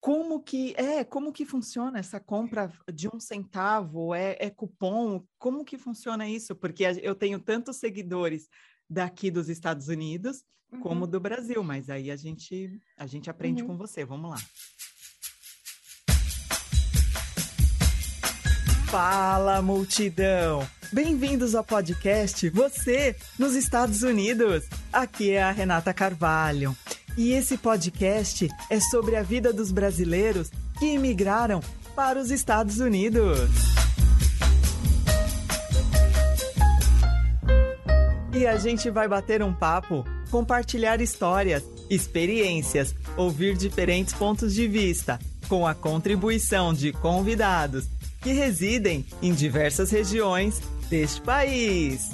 como que é, como que funciona essa compra de um centavo? É, é cupom? Como que funciona isso? Porque eu tenho tantos seguidores daqui dos Estados Unidos uhum. como do Brasil, mas aí a gente a gente aprende uhum. com você. Vamos lá. Fala, multidão! Bem-vindos ao podcast Você nos Estados Unidos. Aqui é a Renata Carvalho. E esse podcast é sobre a vida dos brasileiros que imigraram para os Estados Unidos. E a gente vai bater um papo, compartilhar histórias, experiências, ouvir diferentes pontos de vista, com a contribuição de convidados que residem em diversas regiões deste país.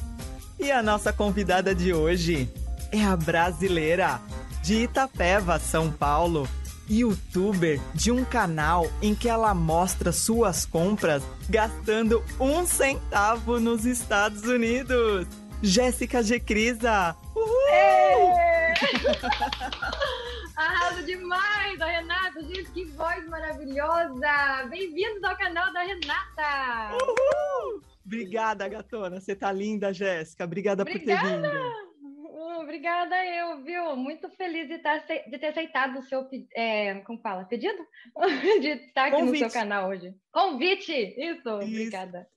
E a nossa convidada de hoje é a brasileira de Itapeva, São Paulo, youtuber de um canal em que ela mostra suas compras gastando um centavo nos Estados Unidos. Jéssica G. Crisa. Uhul! Arrasa demais, a Renata. Gente, que voz maravilhosa. Bem-vindos ao canal da Renata. Uhul! Obrigada, gatona. Você tá linda, Jéssica. Obrigada, Obrigada. por ter vindo obrigada eu, viu? Muito feliz de, estar, de ter aceitado o seu, é, como fala, pedido? de estar aqui Convite. no seu canal hoje. Convite! Isso, Isso. obrigada.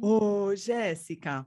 Ô, Jéssica,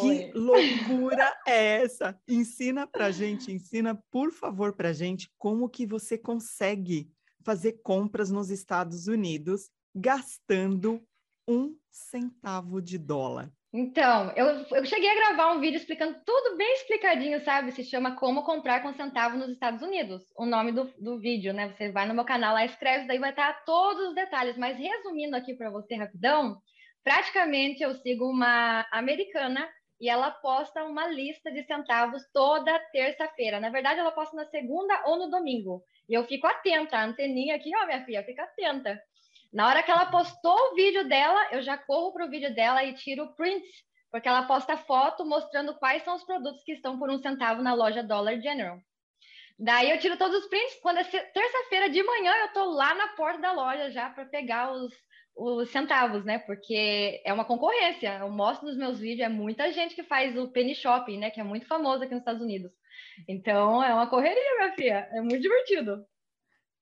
que loucura é essa? Ensina pra gente, ensina, por favor, pra gente como que você consegue fazer compras nos Estados Unidos gastando um centavo de dólar. Então, eu, eu cheguei a gravar um vídeo explicando tudo bem explicadinho, sabe? Se chama Como Comprar com Centavo nos Estados Unidos. O nome do, do vídeo, né? Você vai no meu canal lá, escreve, daí vai estar todos os detalhes. Mas resumindo aqui para você rapidão, praticamente eu sigo uma americana e ela posta uma lista de centavos toda terça-feira. Na verdade, ela posta na segunda ou no domingo. E eu fico atenta, a anteninha aqui, ó, minha filha, fica atenta. Na hora que ela postou o vídeo dela, eu já corro para o vídeo dela e tiro print, porque ela posta foto mostrando quais são os produtos que estão por um centavo na loja Dollar General. Daí eu tiro todos os prints. Quando é terça-feira de manhã, eu tô lá na porta da loja já para pegar os, os centavos, né? Porque é uma concorrência. Eu mostro nos meus vídeos, é muita gente que faz o penny shopping, né? Que é muito famoso aqui nos Estados Unidos. Então é uma correria, minha filha. É muito divertido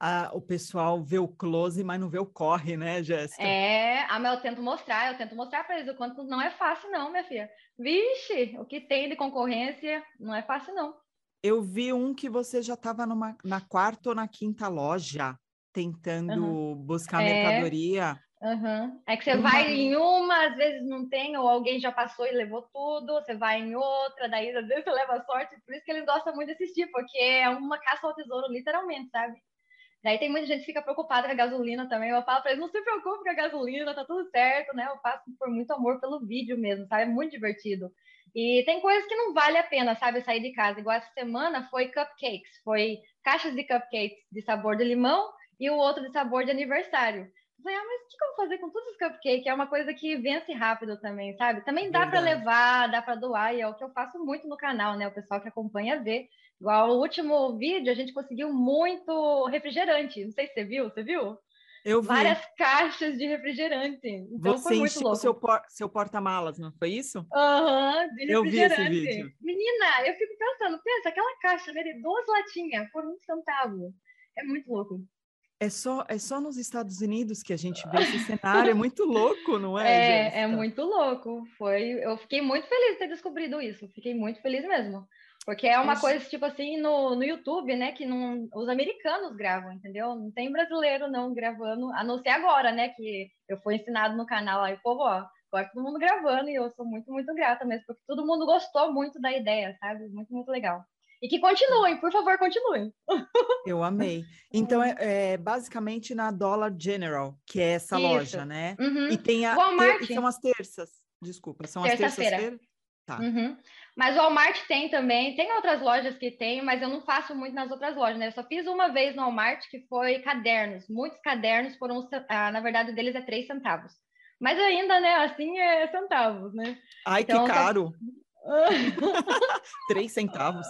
a, o pessoal vê o close, mas não vê o corre, né, Jéssica? É, ah, mas eu tento mostrar, eu tento mostrar para eles o quanto não é fácil, não, minha filha. Vixe, o que tem de concorrência não é fácil, não. Eu vi um que você já estava na quarta ou na quinta loja tentando uhum. buscar é... mercadoria. Uhum. É que você uma... vai em uma, às vezes não tem, ou alguém já passou e levou tudo, você vai em outra, daí às vezes você leva sorte, por isso que eles gostam muito desse tipo, porque é uma caça ao tesouro, literalmente, sabe? Daí tem muita gente que fica preocupada com a gasolina também. Eu falo para eles, não se preocupe com a gasolina, tá tudo certo, né? Eu faço por muito amor pelo vídeo mesmo, sabe? É muito divertido. E tem coisas que não vale a pena, sabe, sair de casa. Igual essa semana foi cupcakes, foi caixas de cupcakes de sabor de limão e o outro de sabor de aniversário. Eu falei, ah, mas o que eu vou fazer com todos os cupcakes? É uma coisa que vence rápido também, sabe? Também dá para levar, dá para doar, e é o que eu faço muito no canal, né? O pessoal que acompanha vê Igual o último vídeo, a gente conseguiu muito refrigerante. Não sei se você viu, você viu? Eu vi. Várias caixas de refrigerante. Então você foi muito louco. seu, por, seu porta-malas, não foi isso? Aham, uhum, Eu vi esse vídeo. Menina, eu fico pensando, pensa, aquela caixa né, de duas latinhas por um centavo. É muito louco. É só, é só nos Estados Unidos que a gente vê esse cenário, é muito louco, não é? É, Jéssica? é muito louco. Foi, eu fiquei muito feliz de ter descobrido isso, fiquei muito feliz mesmo. Porque é uma coisa, tipo assim, no, no YouTube, né? Que não, os americanos gravam, entendeu? Não tem brasileiro não gravando, a não ser agora, né? Que eu fui ensinado no canal aí, povo, ó, agora todo mundo gravando e eu sou muito, muito grata mesmo, porque todo mundo gostou muito da ideia, sabe? Muito, muito legal. E que continuem, por favor, continuem. Eu amei. Então, é, é basicamente na Dollar General, que é essa Isso. loja, né? Uhum. E tem a. Walmart. Ter, são as terças. Desculpa, são as terças-feiras? Tá. Uhum. Mas o Walmart tem também, tem outras lojas que tem, mas eu não faço muito nas outras lojas, né? Eu só fiz uma vez no Walmart que foi cadernos. Muitos cadernos foram, ah, na verdade, deles é três centavos. Mas ainda, né, assim é centavos, né? Ai, então, que caro! três centavos.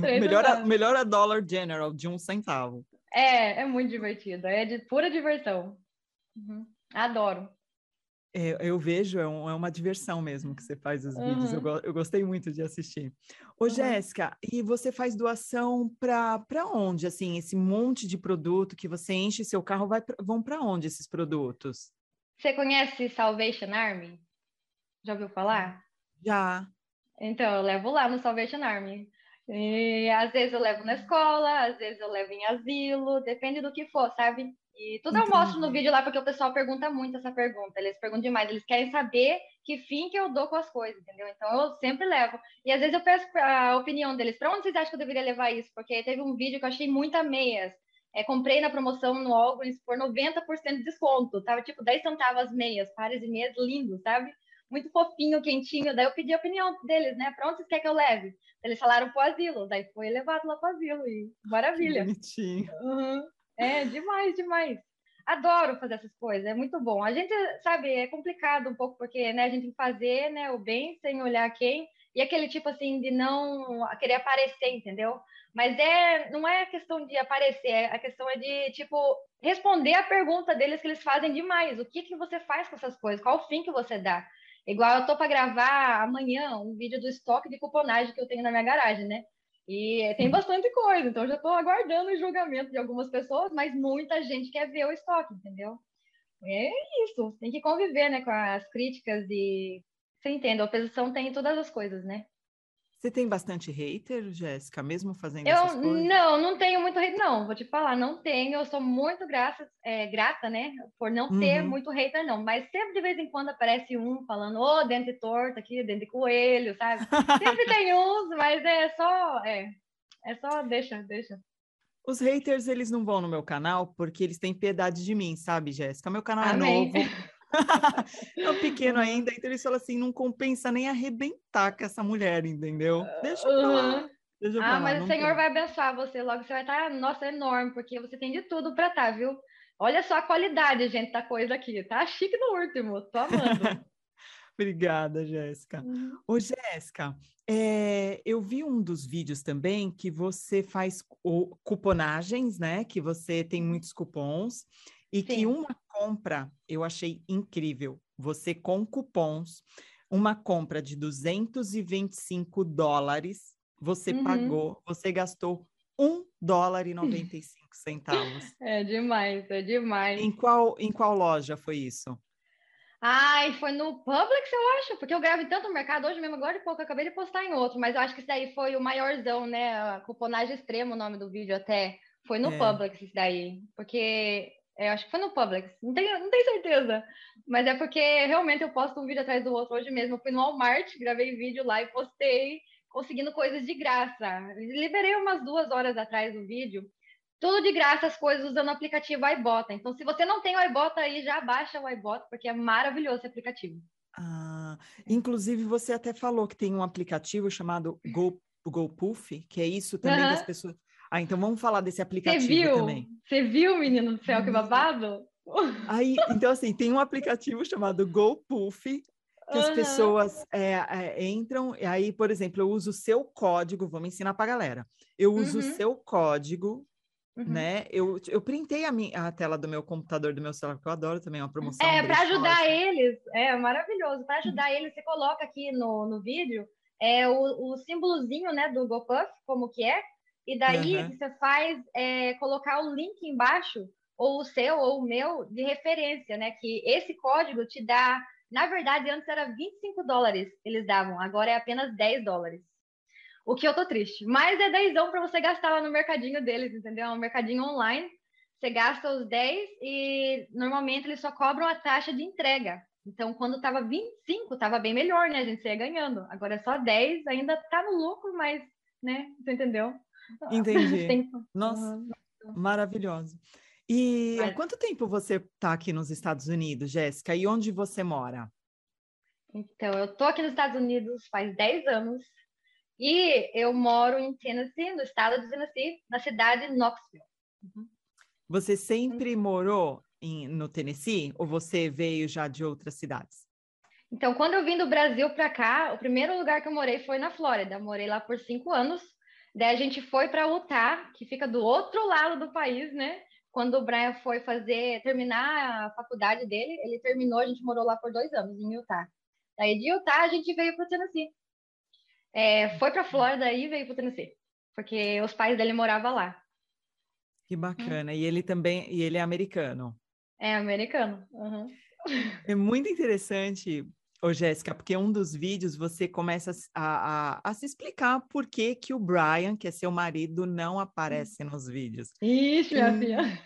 Três melhor, centavos. A, melhor a Dollar General, de um centavo. É, é muito divertido. É de pura diversão. Uhum. Adoro. É, eu vejo, é, um, é, uma diversão mesmo que você faz os uhum. vídeos. Eu, eu, gostei muito de assistir. Ô, uhum. Jéssica, e você faz doação para onde? Assim, esse monte de produto que você enche seu carro, vai pra, vão para onde esses produtos? Você conhece Salvation Army? Já ouviu falar? Já. Então, eu levo lá no Salvation Army. E às vezes eu levo na escola, às vezes eu levo em asilo, depende do que for, sabe? E tudo Entendi. eu mostro no vídeo lá, porque o pessoal pergunta muito essa pergunta. Eles perguntam demais, eles querem saber que fim que eu dou com as coisas, entendeu? Então eu sempre levo. E às vezes eu peço a opinião deles, para onde vocês acham que eu deveria levar isso? Porque teve um vídeo que eu achei muita meias. É, comprei na promoção no Walgreens por 90% de desconto. Tava tipo 10 centavos meias, pares de meias lindos, sabe? Muito fofinho, quentinho. Daí eu pedi a opinião deles, né? Pra onde vocês querem que eu leve? Eles falaram pro asilo. Daí foi levado lá pro asilo. E maravilha. Que bonitinho. Uhum. É, demais, demais. Adoro fazer essas coisas, é muito bom. A gente, sabe, é complicado um pouco, porque né, a gente tem que fazer né, o bem sem olhar quem, e aquele tipo assim de não querer aparecer, entendeu? Mas é, não é questão de aparecer, é, a questão é de, tipo, responder a pergunta deles que eles fazem demais. O que, que você faz com essas coisas? Qual o fim que você dá? Igual eu tô para gravar amanhã um vídeo do estoque de cuponagem que eu tenho na minha garagem, né? E tem bastante coisa, então já estou aguardando o julgamento de algumas pessoas, mas muita gente quer ver o estoque, entendeu? É isso, tem que conviver né, com as críticas e você entende, a oposição tem todas as coisas, né? Você tem bastante hater, Jéssica, mesmo fazendo eu, essas coisas? Não, não tenho muito hater, não. Vou te falar, não tenho. Eu sou muito graça, é, grata, né? Por não uhum. ter muito hater, não. Mas sempre de vez em quando aparece um falando, ô, oh, dente torto aqui, dente de coelho, sabe? sempre tem uns, mas é só, é, é só, deixa, deixa. Os haters, eles não vão no meu canal porque eles têm piedade de mim, sabe, Jéssica? Meu canal é Amém. é novo. é um pequeno ainda, então eles falam assim, não compensa nem arrebentar com essa mulher, entendeu? Deixa eu falar. Deixa ah, mas o Senhor vai abençoar você logo, você vai estar, nossa, enorme, porque você tem de tudo para estar, tá, viu? Olha só a qualidade, gente, da coisa aqui, tá chique no último, tô amando. Obrigada, Jéssica. Uhum. Ô, Jéssica, é, eu vi um dos vídeos também que você faz cuponagens, né? Que você tem uhum. muitos cupons e Sim. que uma compra eu achei incrível. Você com cupons, uma compra de 225 dólares, você uhum. pagou, você gastou um dólar e 95 centavos. É demais, é demais. Em qual, em qual loja foi isso? Ai, foi no Publix, eu acho, porque eu gravo em tanto mercado hoje mesmo, agora de pouco, acabei de postar em outro, mas eu acho que isso daí foi o maiorzão, né? A cuponagem extrema, o nome do vídeo até. Foi no é. Publix isso daí, porque eu acho que foi no Publix, não tenho, não tenho certeza. Mas é porque realmente eu posto um vídeo atrás do outro. Hoje mesmo eu fui no Walmart, gravei vídeo lá e postei, conseguindo coisas de graça. Liberei umas duas horas atrás o vídeo. Tudo de graça, as coisas usando o aplicativo iBota. Então, se você não tem o iBota aí, já baixa o iBota, porque é maravilhoso esse aplicativo. Ah, inclusive, você até falou que tem um aplicativo chamado Go, GoPuff, que é isso também uhum. que as pessoas ah, então vamos falar desse aplicativo Você viu? também. Você viu, menino do céu, que babado? Aí, então, assim, tem um aplicativo chamado GoPuff, que uhum. as pessoas é, é, entram, e aí, por exemplo, eu uso o seu código, vamos ensinar para a galera. Eu uso uhum. o seu código, uhum. né? Eu, eu printei a, minha, a tela do meu computador, do meu celular, que eu adoro também, uma promoção. É, para ajudar eles, é maravilhoso. Para ajudar eles, você coloca aqui no, no vídeo é, o, o símbolozinho, né, do GoPuff, como que é, e daí uhum. você faz é, colocar o link embaixo, ou o seu ou o meu, de referência, né? Que esse código te dá. Na verdade, antes era 25 dólares eles davam, agora é apenas 10 dólares. O que eu tô triste. Mas é 10 para você gastar lá no mercadinho deles, entendeu? É um mercadinho online. Você gasta os 10 e normalmente eles só cobram a taxa de entrega. Então, quando tava 25, tava bem melhor, né? A gente ia ganhando. Agora é só 10, ainda tá no lucro, mas, né? Você entendeu? Entendi. Nossa, maravilhoso. E há quanto tempo você está aqui nos Estados Unidos, Jéssica? E onde você mora? Então, eu estou aqui nos Estados Unidos faz 10 anos e eu moro em Tennessee, no estado de Tennessee, na cidade de Knoxville. Uhum. Você sempre morou em, no Tennessee ou você veio já de outras cidades? Então, quando eu vim do Brasil para cá, o primeiro lugar que eu morei foi na Flórida. Eu morei lá por cinco anos Daí a gente foi para Utah, que fica do outro lado do país, né? Quando o Brian foi fazer, terminar a faculdade dele, ele terminou, a gente morou lá por dois anos, em Utah. Daí de Utah a gente veio para o Tennessee. É, foi para Flórida e veio para o Tennessee, porque os pais dele moravam lá. Que bacana. E ele também, e ele é americano. É americano. Uhum. É muito interessante, ô Jéssica, porque um dos vídeos você começa a, a, a, se explicar por que, que o Brian, que é seu marido, não aparece nos vídeos. Ixi, minha filha.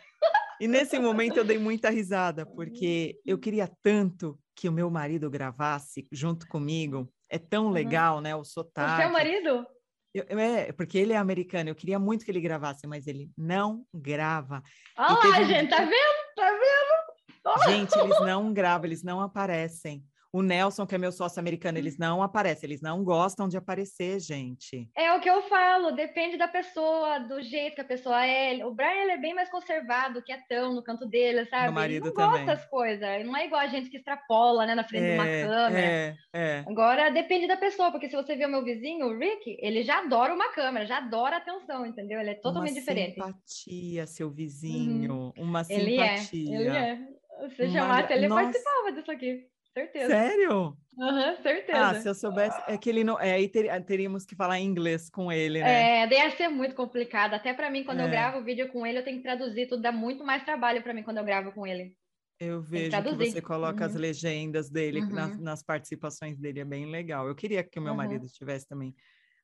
E nesse momento eu dei muita risada, porque eu queria tanto que o meu marido gravasse junto comigo. É tão uhum. legal, né? O sotaque. O seu marido? Eu, é, porque ele é americano, eu queria muito que ele gravasse, mas ele não grava. Olha lá, gente, tá vendo? Tá vendo? Gente, eles não gravam, eles não aparecem. O Nelson, que é meu sócio americano, eles não aparecem, eles não gostam de aparecer, gente. É o que eu falo, depende da pessoa, do jeito que a pessoa é. O Brian ele é bem mais conservado, quietão no canto dele, sabe? Meu marido ele não também. gosta das coisas. Não é igual a gente que extrapola, né, na frente é, de uma é, câmera. É, é. Agora depende da pessoa, porque se você ver o meu vizinho, o Rick, ele já adora uma câmera, já adora atenção, entendeu? Ele é totalmente uma diferente. Simpatia, seu vizinho, uhum. uma simpatia. Ele é, ele é. Se chamasse, ele Nossa. participava disso aqui. Certeza. Sério? Aham, uhum, certeza. Ah, se eu soubesse, é que ele não. É, aí ter, teríamos que falar inglês com ele, né? É, deve ser muito complicado. Até para mim, quando é. eu gravo vídeo com ele, eu tenho que traduzir tudo, dá muito mais trabalho para mim quando eu gravo com ele. Eu vejo que, que você coloca uhum. as legendas dele uhum. nas, nas, participações dele, é bem legal. Eu queria que o meu uhum. marido tivesse também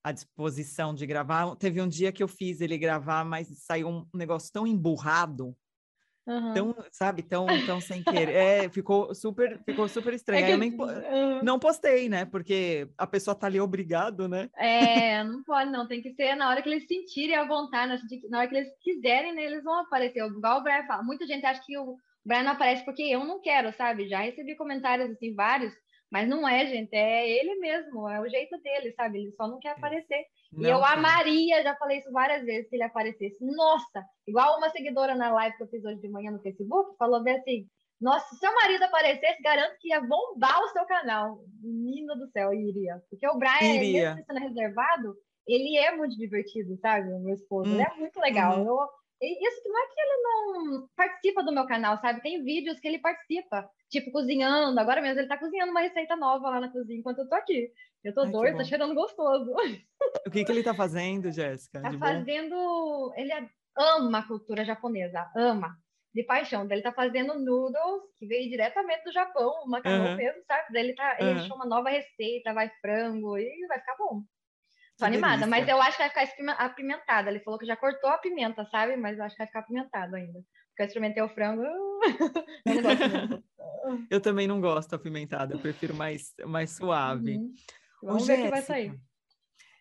à disposição de gravar. Teve um dia que eu fiz ele gravar, mas saiu um negócio tão emburrado Uhum. Tão, sabe, tão, tão sem querer. É, ficou super, ficou super estranho. É. Eu nem uhum. não postei, né? Porque a pessoa tá ali obrigado, né? É, não pode, não. Tem que ser na hora que eles sentirem a vontade, na hora que eles quiserem, né, eles vão aparecer. Igual o Brian fala. Muita gente acha que o Brian não aparece porque eu não quero, sabe? Já recebi comentários assim, vários, mas não é, gente. É ele mesmo, é o jeito dele, sabe? Ele só não quer aparecer. Não, e eu amaria, já falei isso várias vezes, se ele aparecesse. Nossa, igual uma seguidora na live que eu fiz hoje de manhã no Facebook, falou bem assim: Nossa, se seu marido aparecesse, garanto que ia bombar o seu canal. Menina do céu, iria. Porque o Brian, iria. mesmo sendo reservado, ele é muito divertido, sabe? O meu esposo, hum. ele é muito legal. Uhum. Eu, isso não é que ele não participa do meu canal, sabe? Tem vídeos que ele participa, tipo cozinhando. Agora mesmo ele tá cozinhando uma receita nova lá na cozinha enquanto eu tô aqui. Eu tô doida, tá cheirando gostoso. O que, que ele tá fazendo, Jéssica? Tá fazendo. Ele ama a cultura japonesa, ama. De paixão. Ele tá fazendo noodles, que veio diretamente do Japão, macarrão uhum. mesmo, sabe? Daí ele, tá, ele uhum. achou uma nova receita, vai frango, e vai ficar bom. Tô animada, mas eu acho que vai ficar apimentada. Ele falou que já cortou a pimenta, sabe? Mas eu acho que vai ficar apimentado ainda. Porque eu experimentei o frango, Eu também não gosto apimentada, eu prefiro mais, mais suave. Uhum. Vamos Ô, ver o que vai sair.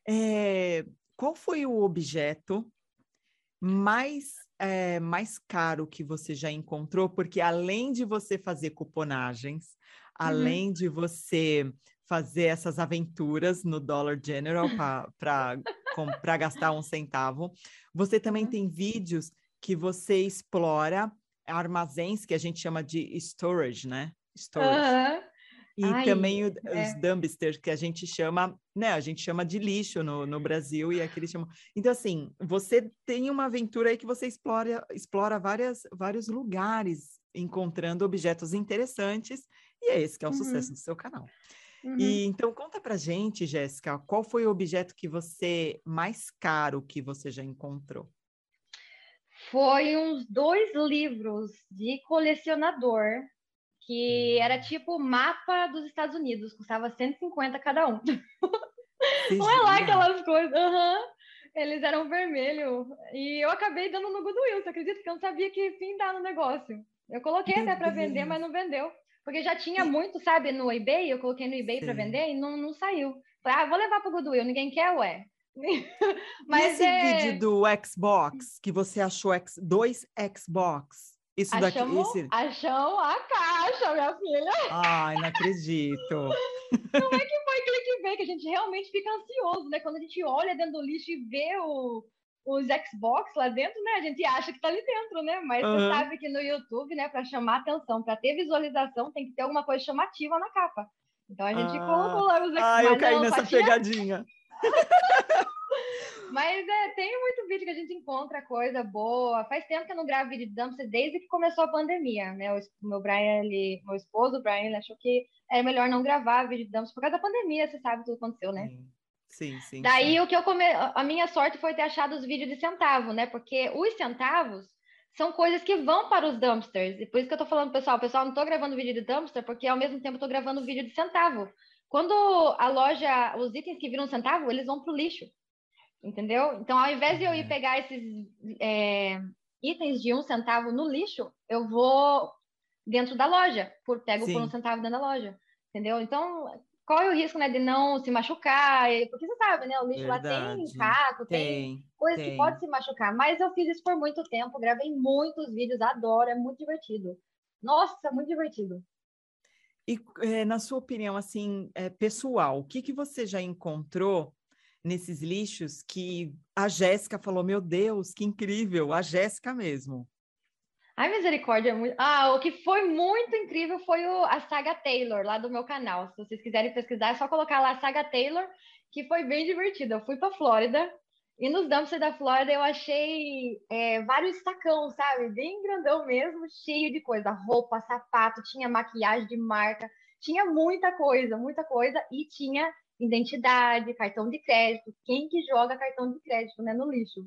É, qual foi o objeto mais, é, mais caro que você já encontrou? Porque além de você fazer cuponagens, uhum. além de você fazer essas aventuras no Dollar General para gastar um centavo, você também uhum. tem vídeos que você explora armazéns que a gente chama de storage, né? Storage. Uhum. E Ai, também o, é. os dumpsters, que a gente chama, né? A gente chama de lixo no, no Brasil e aqui eles chamam. Então, assim, você tem uma aventura aí que você explora, explora várias, vários lugares, encontrando objetos interessantes, e é esse que é o uhum. sucesso do seu canal. Uhum. E então conta pra gente, Jéssica, qual foi o objeto que você mais caro que você já encontrou? Foi uns dois livros de colecionador que era hum. tipo mapa dos Estados Unidos, custava 150 cada um. Não é lá aquelas coisas. Uhum. Eles eram vermelho. E eu acabei dando no Goodwill, você acredita? Que eu não sabia que fim dar no negócio. Eu coloquei até para vender, mas não vendeu. Porque já tinha muito, sabe, no eBay, eu coloquei no eBay para vender e não, não saiu. Falei, ah, vou levar para o Goodwill, ninguém quer, ué. mas e esse é... vídeo do Xbox, que você achou dois Xbox, isso achamos, daqui. Esse... Achamos a caixa, minha filha. Ai, não acredito. Não é que foi clickbait, que a gente realmente fica ansioso, né? Quando a gente olha dentro do lixo e vê o, os Xbox lá dentro, né? A gente acha que tá ali dentro, né? Mas uhum. você sabe que no YouTube, né, para chamar atenção, para ter visualização, tem que ter alguma coisa chamativa na capa. Então a gente ah. colocou lá os Xbox. Ah, eu caí não, nessa pegadinha. Mas é, tem muito vídeo que a gente encontra coisa boa. Faz tempo que eu não gravo vídeo de dumpster desde que começou a pandemia, né? O meu Brian, ele, meu esposo, o Brian, ele achou que era melhor não gravar vídeo de dumpster por causa da pandemia, você sabe tudo que aconteceu, né? Sim, sim. Daí sim. o que eu come... a minha sorte foi ter achado os vídeos de centavo, né? Porque os centavos são coisas que vão para os dumpsters. E por isso que eu tô falando, pessoal, pessoal, não tô gravando vídeo de dumpster, porque ao mesmo tempo eu tô gravando vídeo de centavo. Quando a loja, os itens que viram centavo, eles vão pro lixo. Entendeu? Então, ao invés de eu ir uhum. pegar esses é, itens de um centavo no lixo, eu vou dentro da loja, por, pego Sim. por um centavo dentro da loja. Entendeu? Então, qual é o risco né, de não se machucar? Porque você sabe, né? O lixo Verdade. lá tem caco, tem, tem coisas tem. que pode se machucar. Mas eu fiz isso por muito tempo, gravei muitos vídeos, adoro, é muito divertido. Nossa, muito divertido. E é, na sua opinião, assim, é, pessoal, o que, que você já encontrou nesses lixos que a Jéssica falou: Meu Deus, que incrível, a Jéssica mesmo. Ai, misericórdia. Ah, o que foi muito incrível foi o, a saga Taylor, lá do meu canal. Se vocês quiserem pesquisar, é só colocar lá a saga Taylor, que foi bem divertido. Eu fui para Flórida e nos dumpsters da Flórida eu achei é, vários sacão, sabe? Bem grandão mesmo, cheio de coisa. Roupa, sapato, tinha maquiagem de marca, tinha muita coisa, muita coisa. E tinha identidade, cartão de crédito. Quem que joga cartão de crédito, né, no lixo?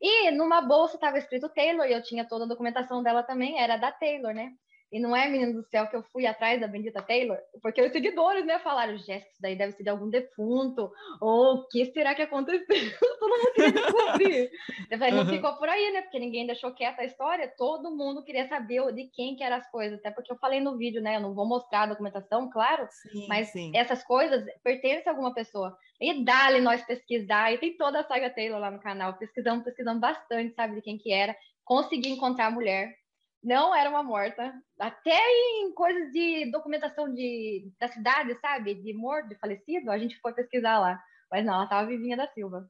E numa bolsa estava escrito Taylor, e eu tinha toda a documentação dela também, era da Taylor, né? E não é, menino do céu, que eu fui atrás da bendita Taylor, porque os seguidores, né, falaram, Jéssica, isso daí deve ser de algum defunto, ou o que será que aconteceu? todo mundo queria descobrir. Eu falei, não ficou por aí, né, porque ninguém deixou quieta a história, todo mundo queria saber de quem que eram as coisas, até porque eu falei no vídeo, né, eu não vou mostrar a documentação, claro, sim, mas sim. essas coisas pertencem a alguma pessoa. E dá-lhe nós pesquisar, e tem toda a saga Taylor lá no canal, pesquisamos, pesquisamos bastante, sabe, de quem que era, consegui encontrar a mulher, não era uma morta. Até em coisas de documentação de, da cidade, sabe? De morto, de falecido, a gente foi pesquisar lá. Mas não, ela estava vivinha da Silva.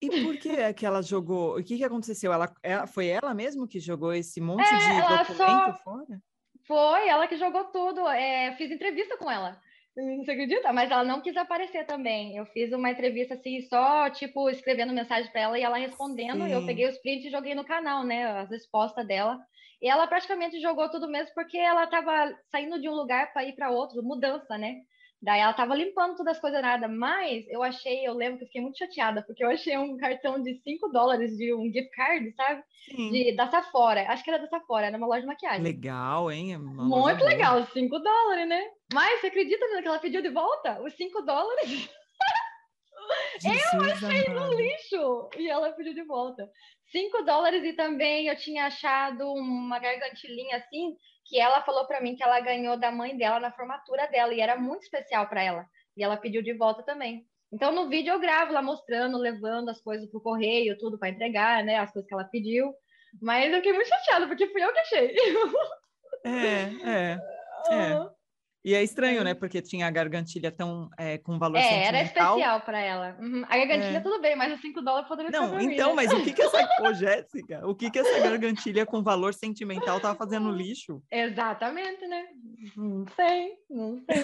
E por que é que ela jogou? O que, que aconteceu? Ela, ela, foi ela mesmo que jogou esse monte é, de documento só... fora? Foi, ela que jogou tudo. É, fiz entrevista com ela. Você acredita? Mas ela não quis aparecer também. Eu fiz uma entrevista assim, só, tipo, escrevendo mensagem para ela e ela respondendo. E eu peguei os prints e joguei no canal, né? As respostas dela. E ela praticamente jogou tudo mesmo porque ela estava saindo de um lugar para ir para outro, mudança, né? Daí ela estava limpando todas as coisas nada, mas eu achei, eu lembro que eu fiquei muito chateada, porque eu achei um cartão de 5 dólares de um gift card, sabe? Sim. De, da Sephora, acho que era da Sephora, era uma loja de maquiagem. Legal, hein? É muito legal, 5 dólares, né? Mas você acredita que ela pediu de volta os 5 dólares? Eu achei no lixo e ela pediu de volta. 5 dólares e também eu tinha achado uma gargantilhinha assim, que ela falou para mim que ela ganhou da mãe dela na formatura dela e era muito especial para ela. E ela pediu de volta também. Então no vídeo eu gravo lá mostrando, levando as coisas pro correio, tudo para entregar, né, as coisas que ela pediu. Mas eu fiquei muito chateada porque fui eu que achei. É, é. é. E é estranho, né? Porque tinha a gargantilha tão é, com valor é, sentimental. era especial para ela. Uhum. A gargantilha é. tudo bem, mas os 5 dólares poderia Não, então, né? mas o que que essa... Ô, Jéssica, o que que essa gargantilha com valor sentimental tava fazendo no lixo? Exatamente, né? Não sei, não sei.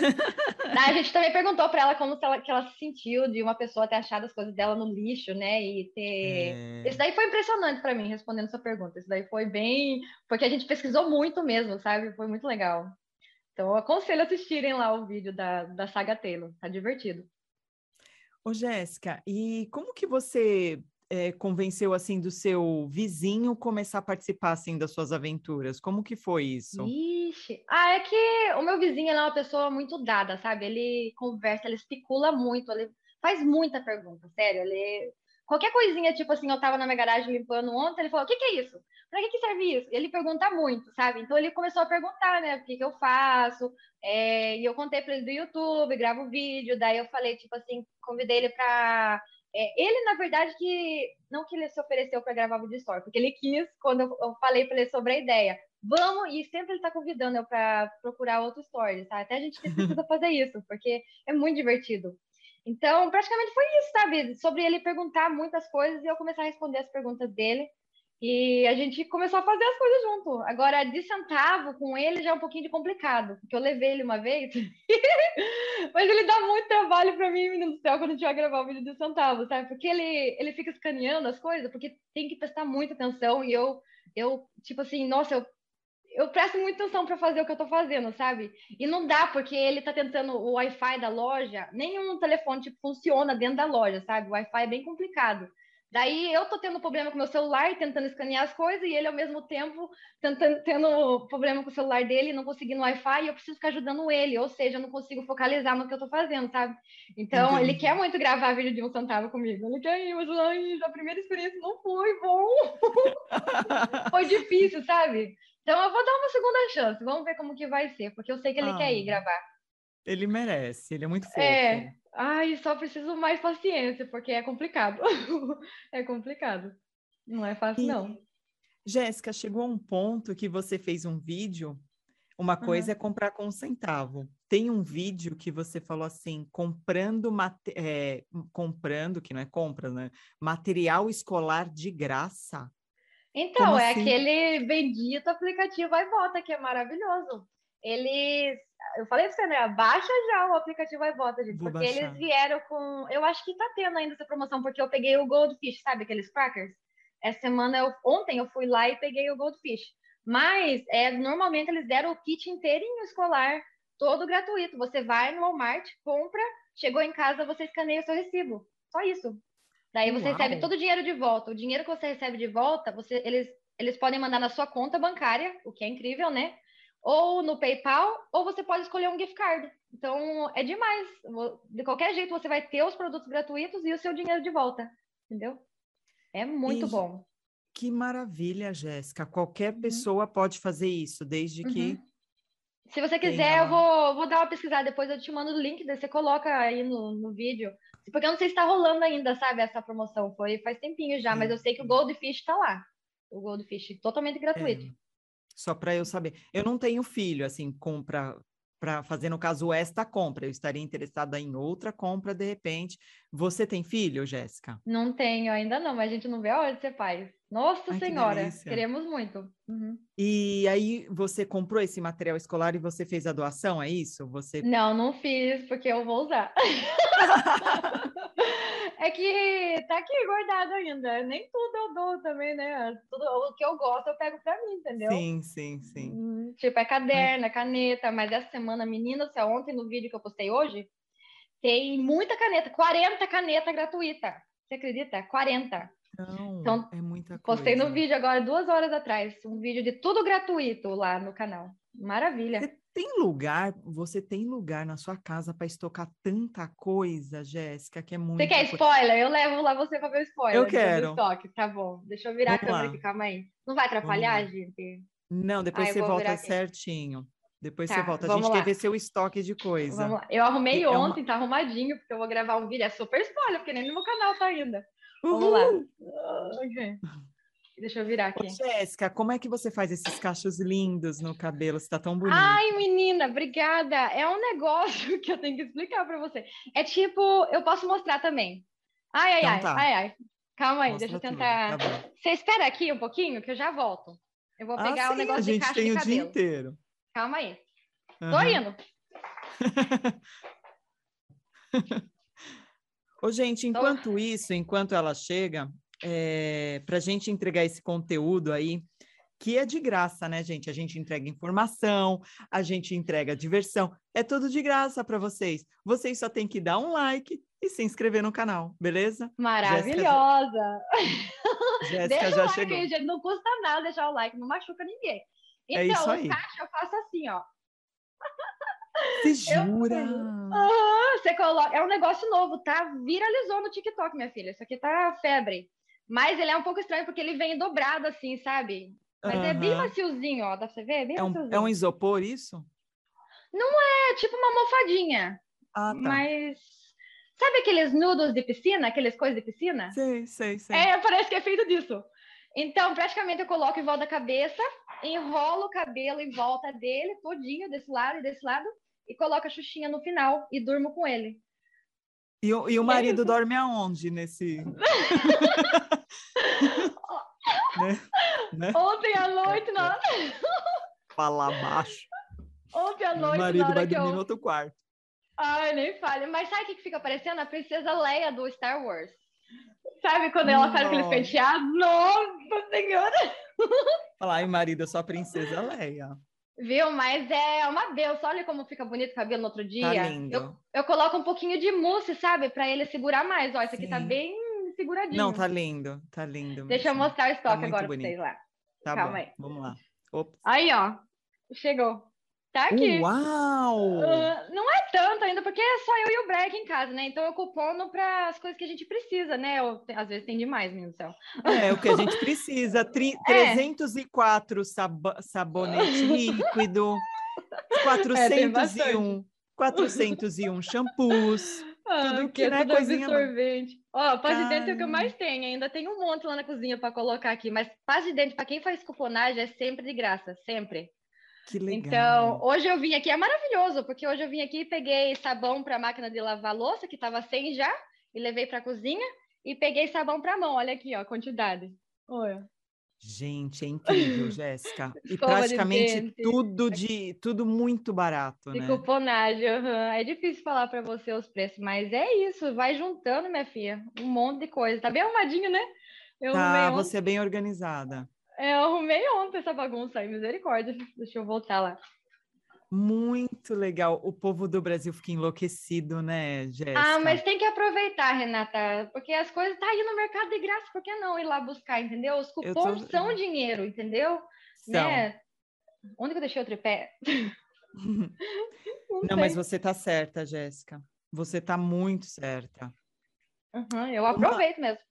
a gente também perguntou para ela como ela, que ela se sentiu de uma pessoa ter achado as coisas dela no lixo, né? E ter... É... Isso daí foi impressionante para mim, respondendo sua pergunta. Isso daí foi bem... Porque a gente pesquisou muito mesmo, sabe? Foi muito legal. Então, eu aconselho assistirem lá o vídeo da, da saga Taylor, tá divertido. Ô, Jéssica, e como que você é, convenceu, assim, do seu vizinho começar a participar, assim, das suas aventuras? Como que foi isso? Ixi, ah, é que o meu vizinho, é uma pessoa muito dada, sabe? Ele conversa, ele especula muito, ele faz muita pergunta, sério, ele... Qualquer coisinha, tipo assim, eu tava na minha garagem limpando ontem, ele falou, o que que é isso? Para que, que serve isso? Ele pergunta muito, sabe? Então ele começou a perguntar, né? O que, que eu faço? É, e eu contei para ele do YouTube, gravo vídeo, daí eu falei, tipo assim, convidei ele para. É, ele, na verdade, que não que ele se ofereceu para gravar vídeo story, porque ele quis quando eu, eu falei para ele sobre a ideia. Vamos, e sempre ele tá convidando eu para procurar outro story, tá? Até a gente precisa fazer isso, porque é muito divertido. Então, praticamente foi isso, sabe? Sobre ele perguntar muitas coisas e eu começar a responder as perguntas dele. E a gente começou a fazer as coisas junto. Agora, de centavo com ele já é um pouquinho de complicado, porque eu levei ele uma vez, mas ele dá muito trabalho para mim, menino do céu, quando a gente vai gravar o vídeo de centavo, sabe? Porque ele, ele fica escaneando as coisas, porque tem que prestar muita atenção e eu, eu tipo assim, nossa, eu, eu presto muita atenção para fazer o que eu tô fazendo, sabe? E não dá, porque ele tá tentando o Wi-Fi da loja, nenhum telefone tipo, funciona dentro da loja, sabe? O Wi-Fi é bem complicado. Daí eu tô tendo problema com meu celular, tentando escanear as coisas, e ele ao mesmo tempo tentando, tendo problema com o celular dele, não conseguindo Wi-Fi, e eu preciso ficar ajudando ele, ou seja, eu não consigo focalizar no que eu tô fazendo, sabe? Então, Entendi. ele quer muito gravar vídeo de um centavo comigo. Ele quer ir, mas ai, a primeira experiência não foi bom. foi difícil, sabe? Então eu vou dar uma segunda chance, vamos ver como que vai ser, porque eu sei que ele ah. quer ir gravar. Ele merece, ele é muito fofo. É, ai, só preciso mais paciência, porque é complicado. é complicado. Não é fácil, e, não. Jéssica, chegou um ponto que você fez um vídeo. Uma coisa uhum. é comprar com um centavo. Tem um vídeo que você falou assim, comprando, é, comprando, que não é compra, né? Material escolar de graça. Então, Como é assim? aquele bendito aplicativo Vai Volta, que é maravilhoso. Eles eu falei pra você, né? Baixa já o aplicativo iBota, gente. Vou porque baixar. eles vieram com. Eu acho que tá tendo ainda essa promoção, porque eu peguei o Goldfish, sabe? Aqueles crackers. Essa semana, eu... ontem eu fui lá e peguei o Goldfish. Mas é, normalmente eles deram o kit inteirinho escolar, todo gratuito. Você vai no Walmart, compra, chegou em casa, você escaneia o seu recibo. Só isso. Daí você Uau. recebe todo o dinheiro de volta. O dinheiro que você recebe de volta, você, eles, eles podem mandar na sua conta bancária, o que é incrível, né? Ou no PayPal, ou você pode escolher um gift card. Então, é demais. De qualquer jeito, você vai ter os produtos gratuitos e o seu dinheiro de volta. Entendeu? É muito e... bom. Que maravilha, Jéssica. Qualquer uhum. pessoa pode fazer isso, desde uhum. que. Se você quiser, eu vou, vou dar uma pesquisada depois, eu te mando o link, você coloca aí no, no vídeo. Porque eu não sei se está rolando ainda, sabe, essa promoção. Foi faz tempinho já, mas eu sei que o Goldfish está lá. O Goldfish totalmente gratuito. É só para eu saber. Eu não tenho filho, assim, compra para fazer, no caso, esta compra. Eu estaria interessada em outra compra, de repente. Você tem filho, Jéssica? Não tenho ainda não, mas a gente não vê a hora de ser pai. Nossa Ai, Senhora, que queremos muito. Uhum. E aí, você comprou esse material escolar e você fez a doação, é isso? Você... Não, não fiz, porque eu vou usar. É que tá aqui guardado ainda. Nem tudo eu dou também, né? Tudo, o que eu gosto eu pego pra mim, entendeu? Sim, sim, sim. Hum, tipo, é caderno, é caneta, mas essa semana, menina, se ontem no vídeo que eu postei hoje, tem muita caneta, 40 caneta gratuita. Você acredita? 40. Não, então, é muita coisa. Postei no vídeo agora, duas horas atrás, um vídeo de tudo gratuito lá no canal. Maravilha. Você tem lugar, você tem lugar na sua casa para estocar tanta coisa, Jéssica, que é muito. Você quer spoiler? Eu levo lá você para ver o spoiler. Eu quero. Estoque. Tá bom. Deixa eu virar Vamos a câmera aqui, calma aí. Não vai atrapalhar, gente? Não, depois ah, você volta certinho. Depois tá, você volta. A gente lá. quer ver seu estoque de coisa. Eu arrumei é ontem, uma... tá arrumadinho, porque eu vou gravar um vídeo. É super spoiler, porque nem no meu canal tá ainda. Uhul. Vamos lá. Okay. Deixa eu virar aqui. Ô, Jéssica, como é que você faz esses cachos lindos no cabelo? Você tá tão bonita. Ai, menina, obrigada. É um negócio que eu tenho que explicar para você. É tipo, eu posso mostrar também. Ai, ai, então, ai, tá. ai, ai. Calma aí, Mostra deixa eu tentar. Tá você espera aqui um pouquinho que eu já volto. Eu vou pegar ah, o negócio de caixa de cabelo. A gente tem o dia inteiro. Calma aí. Uhum. Tô indo. Ô, gente, enquanto Tô... isso, enquanto ela chega, é, para a gente entregar esse conteúdo aí, que é de graça, né, gente? A gente entrega informação, a gente entrega diversão, é tudo de graça para vocês. Vocês só têm que dar um like e se inscrever no canal, beleza? Maravilhosa! Jéssica já, já like chegou. Aí, gente, não custa nada deixar o like, não machuca ninguém. É então, é o caixa eu faço assim, ó. Você jura? Eu... você coloca... É um negócio novo, tá? Viralizou no TikTok, minha filha. Isso aqui tá febre. Mas ele é um pouco estranho porque ele vem dobrado assim, sabe? Mas uhum. é bem maciozinho, ó. Dá pra você ver? É, bem é, um, é um isopor isso? Não é, tipo uma almofadinha. Ah, tá. Mas. Sabe aqueles nudos de piscina? Aqueles coisas de piscina? Sei, sei, sei. É, parece que é feito disso. Então, praticamente eu coloco em volta da cabeça, enrolo o cabelo em volta dele, todinho, desse lado e desse lado, e coloco a xuxinha no final e durmo com ele. E, o, e o marido dorme aonde nesse. né? né? Ontem à noite, não. Falar baixo. Ontem à noite, Meu marido vai dormir eu... no outro quarto. Ai, nem fale. Mas sabe o que fica parecendo? A princesa Leia do Star Wars. Sabe quando ela faz aqueles penteados? Nossa Senhora! Fala, ai, marido, eu sou a princesa Leia. Viu? Mas é uma Deus. Olha como fica bonito o cabelo no outro dia. Tá lindo. Eu, eu coloco um pouquinho de mousse, sabe? Pra ele segurar mais. Ó, esse aqui tá Sim. tá bem seguradinho. Não, tá lindo. Tá lindo. Deixa eu mostrar o estoque tá agora bonito. pra vocês lá. Tá Calma bom. aí. Vamos lá. Ops. Aí, ó. Chegou. Tá aqui. Uau! Uh, não é tanto ainda, porque é só eu e o Breck em casa, né? Então eu cupono para as coisas que a gente precisa, né? Eu, às vezes tem demais, meu do céu. É, o que a gente precisa. Tri, é. 304 sab sabonete líquido, 401, é, 401 shampoos. Ah, tudo que, né, coisinha absorvente. Ó, paz de dente é o que eu mais tenho. Ainda tem um monte lá na cozinha para colocar aqui, mas paz de dente para quem faz cuponagem é sempre de graça, sempre. Que legal. Então, hoje eu vim aqui, é maravilhoso, porque hoje eu vim aqui e peguei sabão para a máquina de lavar louça, que estava sem já, e levei para a cozinha, e peguei sabão para mão. Olha aqui, ó, a quantidade. Olha. Gente, é incrível, Jéssica. E praticamente de tudo de tudo muito barato, de né? cuponagem, uhum. é difícil falar para você os preços, mas é isso, vai juntando, minha filha, um monte de coisa. Tá bem arrumadinho, né? Eu tá, você é bem organizada. É, eu arrumei ontem essa bagunça aí, misericórdia. Deixa eu voltar lá. Muito legal. O povo do Brasil fica enlouquecido, né, Jéssica? Ah, mas tem que aproveitar, Renata, porque as coisas estão tá aí no mercado de graça, por que não ir lá buscar, entendeu? Os cupons tô... são dinheiro, entendeu? São. Né? Onde que eu deixei o tripé? não, não mas você tá certa, Jéssica. Você tá muito certa. Uhum, eu aproveito Uma... mesmo.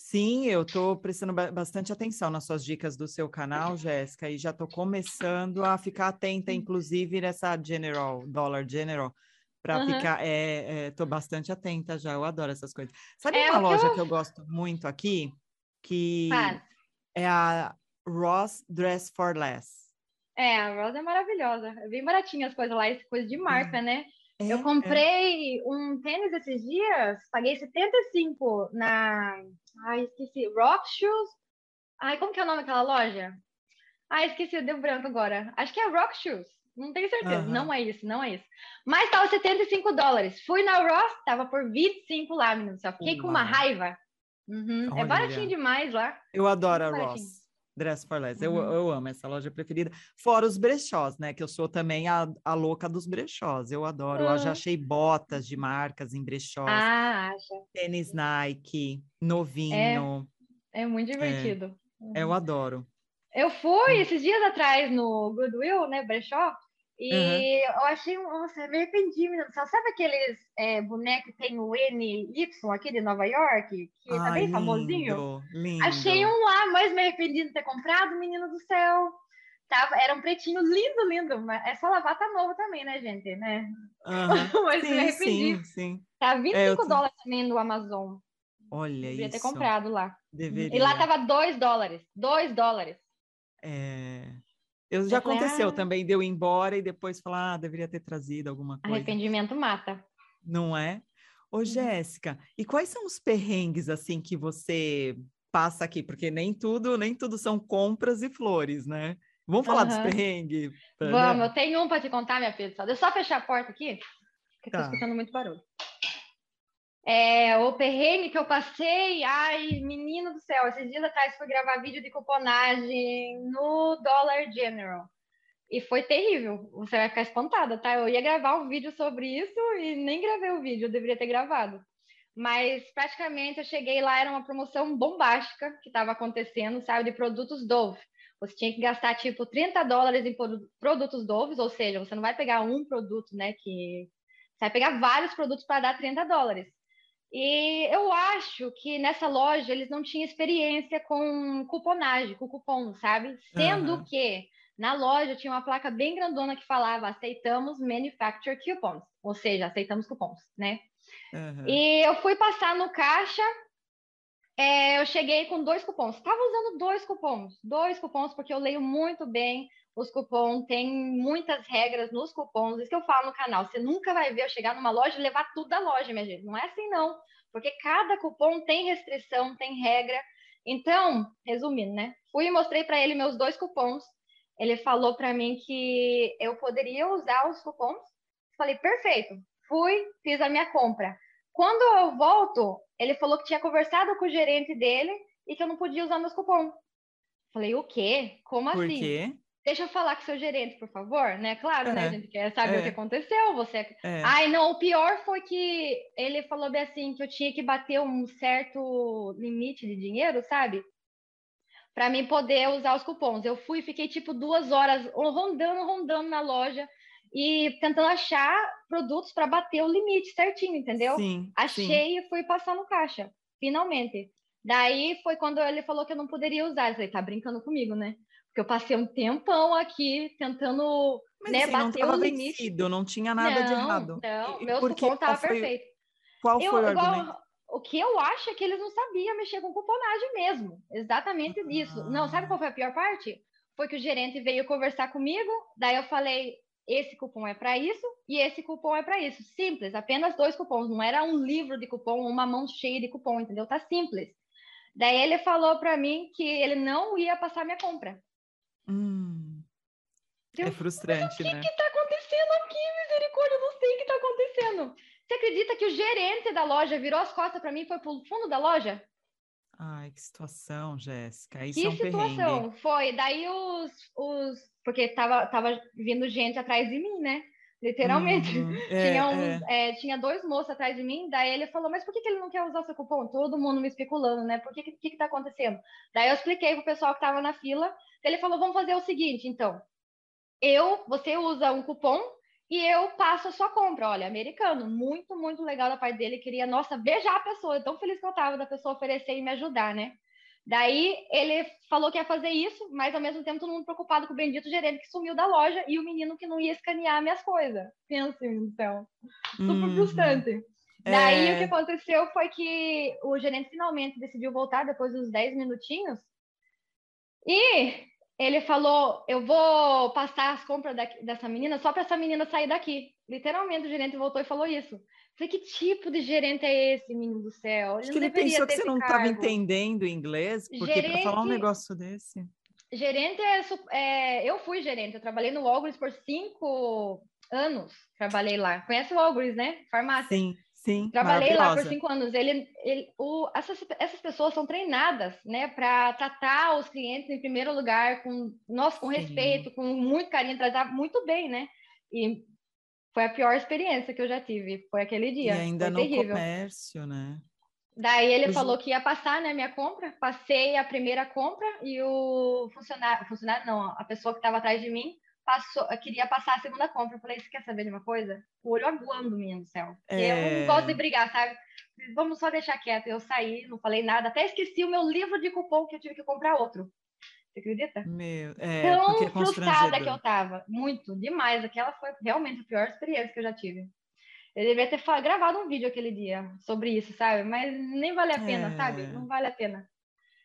Sim, eu estou prestando bastante atenção nas suas dicas do seu canal, Jéssica, e já estou começando a ficar atenta, inclusive, nessa General, Dollar General, para uhum. ficar. Estou é, é, bastante atenta já, eu adoro essas coisas. Sabe é uma loja que eu... que eu... gosto muito aqui? Que é a Ross Dress for Less. É, a Ross é maravilhosa. É bem baratinha as coisas lá, coisa de marca, né? É, eu comprei é. um tênis esses dias, paguei 75 na. Ai, esqueci. Rock Shoes. Ai, como que é o nome daquela loja? Ai, esqueci, deu branco agora. Acho que é Rock Shoes. Não tenho certeza. Uhum. Não é isso, não é isso. Mas tava 75 dólares. Fui na Ross, tava por 25 lá, menino. Só fiquei Uau. com uma raiva. Uhum. É baratinho demais lá. Eu adoro a Ross. Dress for Less. Uhum. Eu, eu amo essa loja preferida. Fora os brechós, né? Que eu sou também a, a louca dos brechós. Eu adoro. Uhum. Eu já achei botas de marcas em brechós. Ah, acha. Tênis Nike, novinho. É, é muito divertido. É, uhum. Eu adoro. Eu fui hum. esses dias atrás no Goodwill, né? Brechó. E uhum. eu achei, nossa, me arrependi, menino. Sabe aqueles é, bonecos que tem o NY aqui de Nova York, que Ai, tá bem lindo, famosinho? Lindo. Achei um lá, mas me arrependi de ter comprado, menino do céu. Tava, era um pretinho lindo, lindo. Mas é só lavar, tá novo também, né, gente? Né? Uhum. mas sim, me arrependi. Sim, sim. Tá 25 é, dólares também no Amazon. Olha isso. Devia ter comprado lá. Deveria. E lá tava 2 dólares. 2 dólares. É. Eu já aconteceu ah, também, deu embora e depois falar, ah, deveria ter trazido alguma coisa. Arrependimento mata. Não é? Ô, uhum. Jéssica, e quais são os perrengues assim que você passa aqui? Porque nem tudo, nem tudo são compras e flores, né? Vamos falar uhum. dos perrengues? Vamos, né? eu tenho um para te contar, minha filha. Deixa eu só fechar a porta aqui, porque tá. estou escutando muito barulho. É, o perrengue que eu passei, ai, menino do céu, esses dias atrás fui gravar vídeo de cuponagem no Dollar General. E foi terrível. Você vai ficar espantada, tá? Eu ia gravar um vídeo sobre isso e nem gravei o vídeo, eu deveria ter gravado. Mas praticamente eu cheguei lá, era uma promoção bombástica que estava acontecendo, sabe, de produtos Dove. Você tinha que gastar tipo 30 dólares em produtos Dove, ou seja, você não vai pegar um produto, né? Que você vai pegar vários produtos para dar 30 dólares. E eu acho que nessa loja eles não tinham experiência com cuponagem, com cupom, sabe? Sendo uhum. que na loja tinha uma placa bem grandona que falava aceitamos manufacturer coupons, ou seja, aceitamos cupons, né? Uhum. E eu fui passar no caixa, é, eu cheguei com dois cupons. Estava usando dois cupons, dois cupons, porque eu leio muito bem os cupons, tem muitas regras nos cupons, isso que eu falo no canal. Você nunca vai ver eu chegar numa loja e levar tudo da loja, minha gente. Não é assim, não. Porque cada cupom tem restrição, tem regra. Então, resumindo, né? Fui e mostrei para ele meus dois cupons. Ele falou para mim que eu poderia usar os cupons. Falei, perfeito. Fui, fiz a minha compra. Quando eu volto, ele falou que tinha conversado com o gerente dele e que eu não podia usar meus cupons. Falei, o quê? Como Por assim? quê? Deixa eu falar com seu gerente, por favor, né? Claro, né? É, A gente quer saber é. o que aconteceu. Você. É. Ai, não, o pior foi que ele falou bem assim que eu tinha que bater um certo limite de dinheiro, sabe? Para mim poder usar os cupons. Eu fui, fiquei tipo duas horas rondando, rondando na loja e tentando achar produtos para bater o limite certinho, entendeu? Sim, sim. Achei e fui passar no caixa, finalmente. Daí foi quando ele falou que eu não poderia usar. Eu falei, tá brincando comigo, né? Porque eu passei um tempão aqui tentando Mas né, assim, não bater estava o limite. vencido, não tinha nada de não, errado. Não, E- meu cupom qual tava foi- perfeito. Qual Eu, foi o igual- argumento? o que eu acho é que eles não sabiam mexer com cuponagem mesmo. Exatamente isso. Não, sabe Ah. qual foi a pior parte? Foi que o gerente veio conversar comigo, daí eu falei, esse cupom é para isso e esse cupom é para isso. Simples, apenas dois cupons. Não era um livro de cupom, uma mão cheia de cupom, entendeu? Tá simples. Daí ele falou para mim que ele não ia passar minha compra. Hum, Eu- é frustrante, O né? que tá acontecendo aqui, misericórdia? Eu não sei o que tá acontecendo. Você acredita que o gerente da loja virou as costas para mim e foi pro fundo da loja? Ai, que situação, Jéssica. Isso Que é um perrengue. situação foi? Daí os, os. Porque tava, tava vindo gente atrás de mim, né? Literalmente. Uhum, é, tinha, uns, é. é, tinha dois moços atrás de mim, daí ele falou, mas por que, que ele não quer usar o seu cupom? Todo mundo me especulando, né? Por que, que, que, que tá acontecendo? Daí eu expliquei pro pessoal que tava na fila, ele falou, vamos fazer o seguinte, então. Eu, você usa um cupom e eu passo a sua compra. Olha, americano, muito, muito legal da parte dele. Queria, nossa, beijar a pessoa. Tão feliz que eu tava da pessoa oferecer e me ajudar, né? Daí ele falou que ia fazer isso, mas ao mesmo tempo todo mundo preocupado com o bendito gerente que sumiu da loja e o menino que não ia escanear minhas coisas. Pensa céu. Super Uhum. frustrante. Daí É. o que aconteceu foi que o gerente finalmente decidiu voltar depois dos 10 minutinhos. E ele falou: Eu vou passar as compras daqui- dessa menina só para essa menina sair daqui. Literalmente, o gerente voltou e falou isso. Falei, que tipo de gerente é esse, menino do céu? Acho não que ele pensou que você não estava cargo." entendendo inglês, porque para falar um Gerente- negócio desse. Gerente é, é, Eu fui gerente, eu trabalhei no Walgreens por cinco anos. Trabalhei lá. Conhece o Walgreens, né? Farmácia. Sim, sim. Trabalhei lá por cinco anos. Ele, ele, o, essas, essas pessoas são treinadas, né, para tratar os clientes em primeiro lugar com nossa, com Sim. respeito, com muito carinho, tratar muito bem, né? E foi a pior experiência que eu já tive. Foi aquele E dia. ainda foi no terrível. comércio, né? Daí ele Os- falou que ia passar, né, minha compra. Passei a primeira compra e o funcionário, funcionário não, a pessoa que estava atrás de mim passou, queria passar a segunda compra. Eu falei, você quer saber de uma coisa? O olho aguando, menino do céu. Porque Eu É. não gosto de brigar, sabe? Vamos só deixar quieto. Eu saí, não falei nada. Até esqueci o meu livro de cupom que eu tive que comprar outro. Você acredita? Meu, é, Tão é frustrada que eu tava. Muito, demais. Aquela foi realmente a pior experiência que eu já tive. Eu devia ter gravado um vídeo aquele dia sobre isso, sabe? Mas nem vale a pena, É. sabe? Não vale a pena.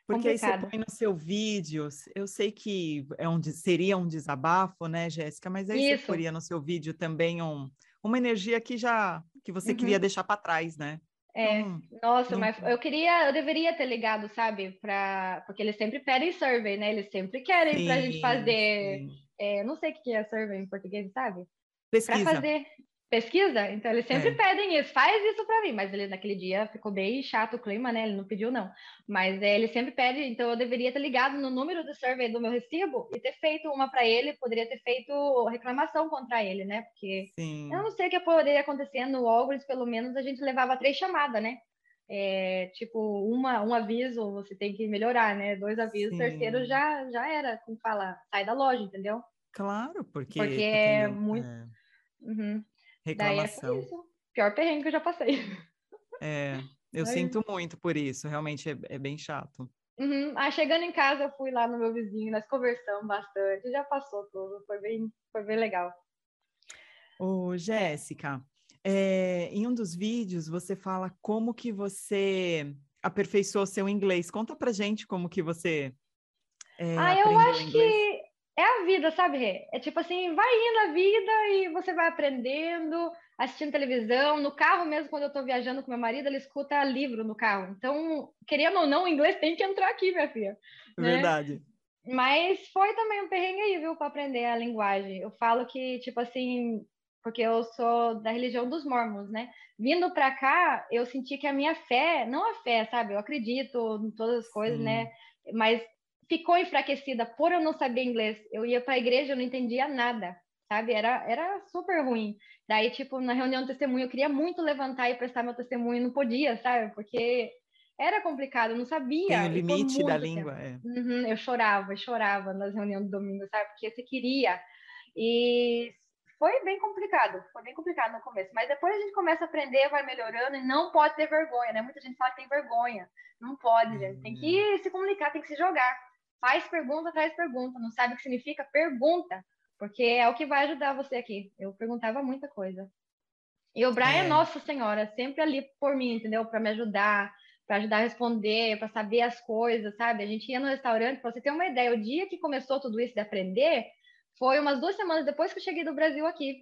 Porque aí você complicado. põe no seu vídeo, eu sei que é um, seria um desabafo, né, Jéssica? Mas aí você Isso. poria no seu vídeo também um, uma energia que já que você Uhum. queria deixar para trás, né? É, Então, nossa, não- mas eu queria, eu deveria ter ligado, sabe? Pra... Porque eles sempre pedem survey, né? Eles sempre querem pra gente sim, fazer. sim. é, não sei o que é survey em português, sabe? Pra Pesquisa. fazer pesquisa. Então, eles sempre É. pedem isso, faz isso pra mim. Mas ele naquele dia ficou bem chato o clima, né? Ele não pediu, não. Mas é, ele sempre pede, então eu deveria ter ligado no número do survey do meu recibo e ter feito uma pra ele, poderia ter feito reclamação contra ele, né? Porque Sim. eu não sei o que poderia acontecer no Walgreens, pelo menos a gente levava três chamadas, né? É, tipo, uma, um aviso, você tem que melhorar, né? Dois avisos, Sim. terceiro já, já era, como fala, sai da loja, entendeu? Claro, porque, Porque é muito- é, Uhum. Daí é reclamação. isso. Pior perrengue que eu já passei. É, eu sinto muito por isso, realmente é, é bem chato. Uhum. Ah, chegando em casa, eu fui lá no meu vizinho, nós conversamos bastante, já passou tudo, foi bem, foi bem legal. Ô, Jéssica, é, em um dos vídeos você fala como que você aperfeiçoou seu inglês. Conta pra gente como que você é, ah, eu acho inglês. que é a vida, sabe, Rê? É tipo assim, vai indo a vida e você vai aprendendo, assistindo televisão. No carro mesmo, quando eu tô viajando com meu marido, ele escuta livro no carro. Então, querendo ou não, o inglês tem que entrar aqui, minha filha. Né? Verdade. Mas foi também um perrengue aí, viu, para aprender a linguagem. Eu falo que, tipo assim, porque eu sou da religião dos mormons, né? Vindo para cá, eu senti que a minha fé, não a fé, sabe? Eu acredito em todas as coisas, né? Sim. né? Mas ficou enfraquecida por eu não saber inglês. Eu ia para a igreja, eu não entendia nada, sabe? Era, era super ruim. Daí, tipo, na reunião de testemunho, eu queria muito levantar e prestar meu testemunho, não podia, sabe? Porque era complicado, eu não sabia. Tem o limite da língua, é. Uhum, eu chorava, chorava nas reuniões do domingo, sabe? Porque você queria. E foi bem complicado, foi bem complicado no começo. Mas depois a gente começa a aprender, vai melhorando e não pode ter vergonha, né? Muita gente fala que tem vergonha. Não pode, gente. Tem que uhum. se comunicar, tem que se jogar. Faz pergunta, traz pergunta. Não sabe o que significa? Pergunta. Porque é o que vai ajudar você aqui. Eu perguntava muita coisa. E o Brian, é. nossa senhora, sempre ali por mim, entendeu? Para me ajudar, para ajudar a responder, para saber as coisas, sabe? A gente ia no restaurante, para você ter uma ideia, o dia que começou tudo isso de aprender foi umas duas semanas depois que eu cheguei do Brasil aqui.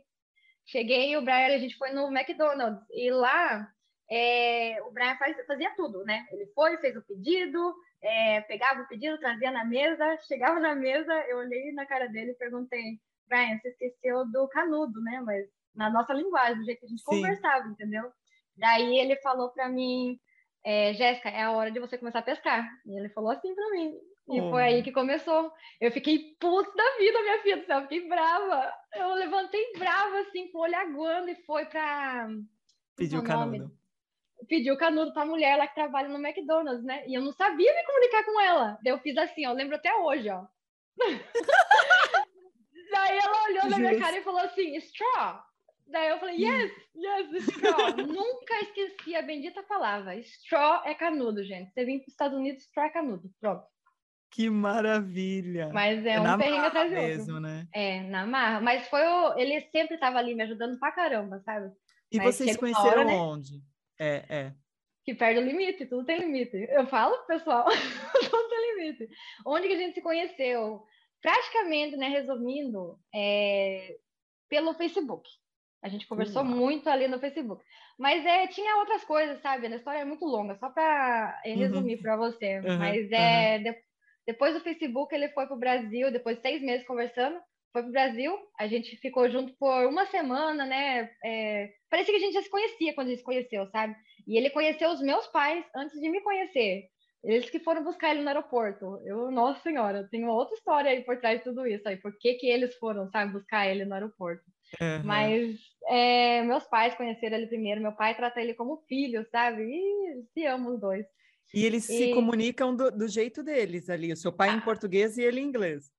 Cheguei, o Brian, a gente foi no McDonald's e lá é, o Brian faz, fazia tudo, né? Ele foi, fez o pedido, é, pegava o pedido, trazia na mesa, chegava na mesa, eu olhei na cara dele e perguntei, Brian, você esqueceu do canudo, né? Mas na nossa linguagem, do jeito que a gente Sim. conversava, entendeu? Daí ele falou para mim, é, Jéssica, é a hora de você começar a pescar. E ele falou assim para mim. E foi aí que começou. Eu fiquei puta da vida, minha filha do céu, fiquei brava. Eu levantei brava, assim, com o olho aguando e foi pra. Pediu o canudo. Pediu o canudo pra mulher lá que trabalha no McDonald's, né? E eu não sabia me comunicar com ela. Daí eu fiz assim, ó, lembro até hoje, ó. Daí ela olhou na minha cara e falou assim, straw. Daí eu falei, yes, yes, straw. Nunca esqueci a bendita palavra. Straw é canudo, gente. Você vem para os Estados Unidos, straw é canudo. Pronto. Que maravilha! Mas é, é um perrengue atrás do mesmo, né? É, na marra. Mas foi o... ele sempre estava ali me ajudando pra caramba, sabe? E Mas vocês conheceram hora, né? onde? Né? É, é. Que perde o limite, tudo tem limite. Eu falo, pessoal, tudo tem limite. Onde que a gente se conheceu? Praticamente, né, resumindo, é... pelo Facebook. A gente conversou uhum. muito ali no Facebook. Mas é, tinha outras coisas, sabe? A história é muito longa, só para uhum. resumir uhum. para você. Uhum. Mas é, de, depois do Facebook, ele foi para o Brasil, depois de seis meses conversando, foi para o Brasil. A gente ficou junto por uma semana, né? É, parecia que a gente já se conhecia quando a gente se conheceu, sabe? E ele conheceu os meus pais antes de me conhecer. Eles que foram buscar ele no aeroporto. Eu, nossa senhora, tem uma outra história aí por trás de tudo isso aí. Por que, que eles foram, sabe, buscar ele no aeroporto? Uhum. Mas é, meus pais conheceram ele primeiro. Meu pai trata ele como filho, sabe? E se amam os dois. E eles e... se comunicam do, do, jeito deles ali. O seu pai ah. em português e ele em inglês.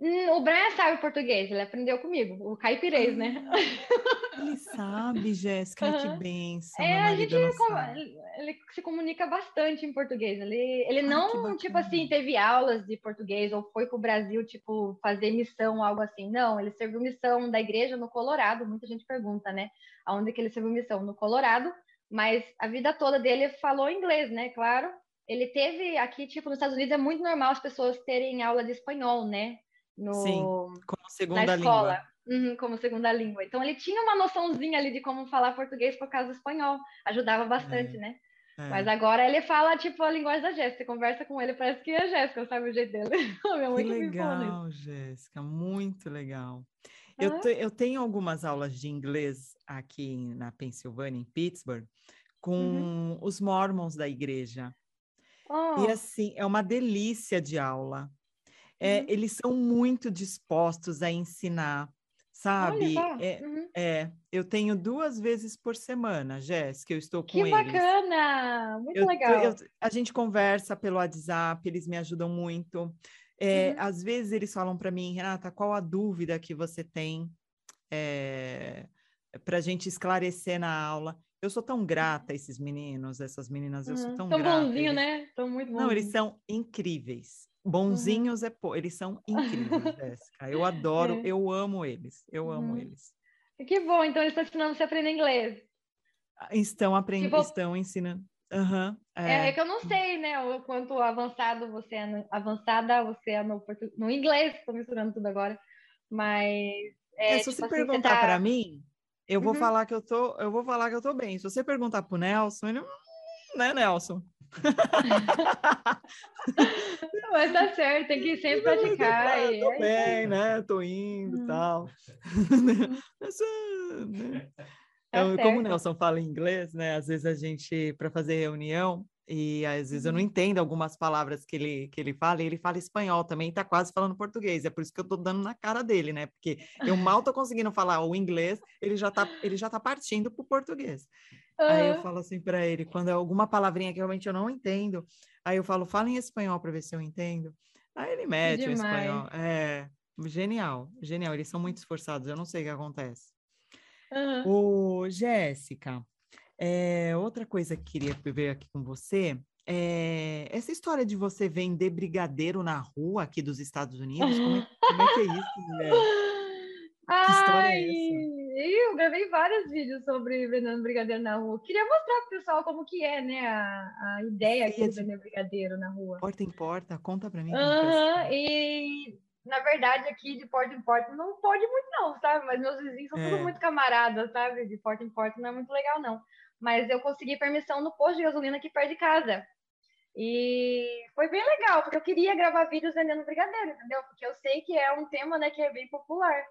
Hum, o Brian sabe português, ele aprendeu comigo, o caipirês, né? Ele sabe, Jéssica, uhum. que benção. É, a gente ele se comunica bastante em português. Ele, ele não, tipo assim, teve aulas de português ou foi para o Brasil, tipo, fazer missão, algo assim. Não, ele serviu missão da igreja no Colorado. Muita gente pergunta, né? Aonde que ele serviu missão? No Colorado, mas a vida toda dele falou inglês, né? Claro. Ele teve aqui, tipo, nos Estados Unidos é muito normal as pessoas terem aula de espanhol, né? No, Sim, como segunda na escola. Uhum, como segunda língua. Então ele tinha uma noçãozinha ali de como falar português por causa do espanhol. Ajudava bastante, é, né? É. Mas agora ele fala tipo a linguagem da Jéssica. Conversa com ele, parece que é a Jéssica, sabe o jeito dele. Que legal, Jéssica, muito legal. Eu, te, eu tenho algumas aulas de inglês aqui na Pensilvânia, em Pittsburgh, com uhum. os mormons da igreja. Oh. E assim, é uma delícia de aula é, uhum. eles são muito dispostos a ensinar, sabe? É, uhum. é, eu tenho duas vezes por semana, Jéssica, eu estou com que eles. Que bacana! Muito eu, legal. Eu, a gente conversa pelo WhatsApp, eles me ajudam muito. É, uhum. Às vezes eles falam para mim, Renata, qual a dúvida que você tem é, para a gente esclarecer na aula? Eu sou tão grata a esses meninos, essas meninas, eu sou tão, tão grata. Tão bonzinho, né? Tão muito bonzinho. Não, eles são incríveis. Bonzinhos uhum. é pô, eles são incríveis, Jéssica. Eu adoro, é. eu amo eles, eu uhum. amo eles. Que bom, então eles estão ensinando você a aprender inglês. Ah, estão aprendendo, tipo... estão ensinando. Uhum, é. é. que eu não sei, né, o quanto avançado você é, no, avançada você é no, no inglês, estou misturando tudo agora, mas... É, é se tipo você assim, perguntar tá... para mim, eu vou uhum. falar que eu tô, eu vou falar que eu tô bem. Se você perguntar pro Nelson, ele, hum, né, Nelson? Mas tá certo, tem que sempre praticar. Eu tô, bem, né? Tô indo e hum. tal. né? Tá é, como o Nelson fala em inglês, né? Às vezes a gente, para fazer reunião, e às vezes eu não uhum. entendo algumas palavras que ele, que ele fala, e ele fala espanhol também, tá quase falando português. É por isso que eu tô dando na cara dele, né? Porque eu mal tô conseguindo falar o inglês, ele já tá, ele já tá partindo pro português. Uhum. Aí eu falo assim para ele, quando é alguma palavrinha que realmente eu não entendo, aí eu falo, fala em espanhol para ver se eu entendo. Aí ele mete Demais. o espanhol. É, genial, genial. Eles são muito esforçados, eu não sei o que acontece. Uhum. Ô, Jéssica, é, outra coisa que queria ver aqui com você é essa história de você vender brigadeiro na rua aqui dos Estados Unidos. Como é, como é que é isso, mulher? Que história Ai, é essa? Eu gravei vários vídeos sobre vendendo brigadeiro na rua. Queria mostrar pro pessoal como que é, né, a, a ideia aqui de vender brigadeiro na rua. Porta em porta, conta para mim. Uhum, e na verdade, aqui de porta em porta não pode muito, não, sabe? Mas meus vizinhos são é. tudo muito camaradas, sabe? De porta em porta não é muito legal, não. Mas eu consegui permissão no posto de gasolina aqui perto de casa. E foi bem legal, porque eu queria gravar vídeos vendendo brigadeiro, entendeu? Porque eu sei que é um tema, né, que é bem popular.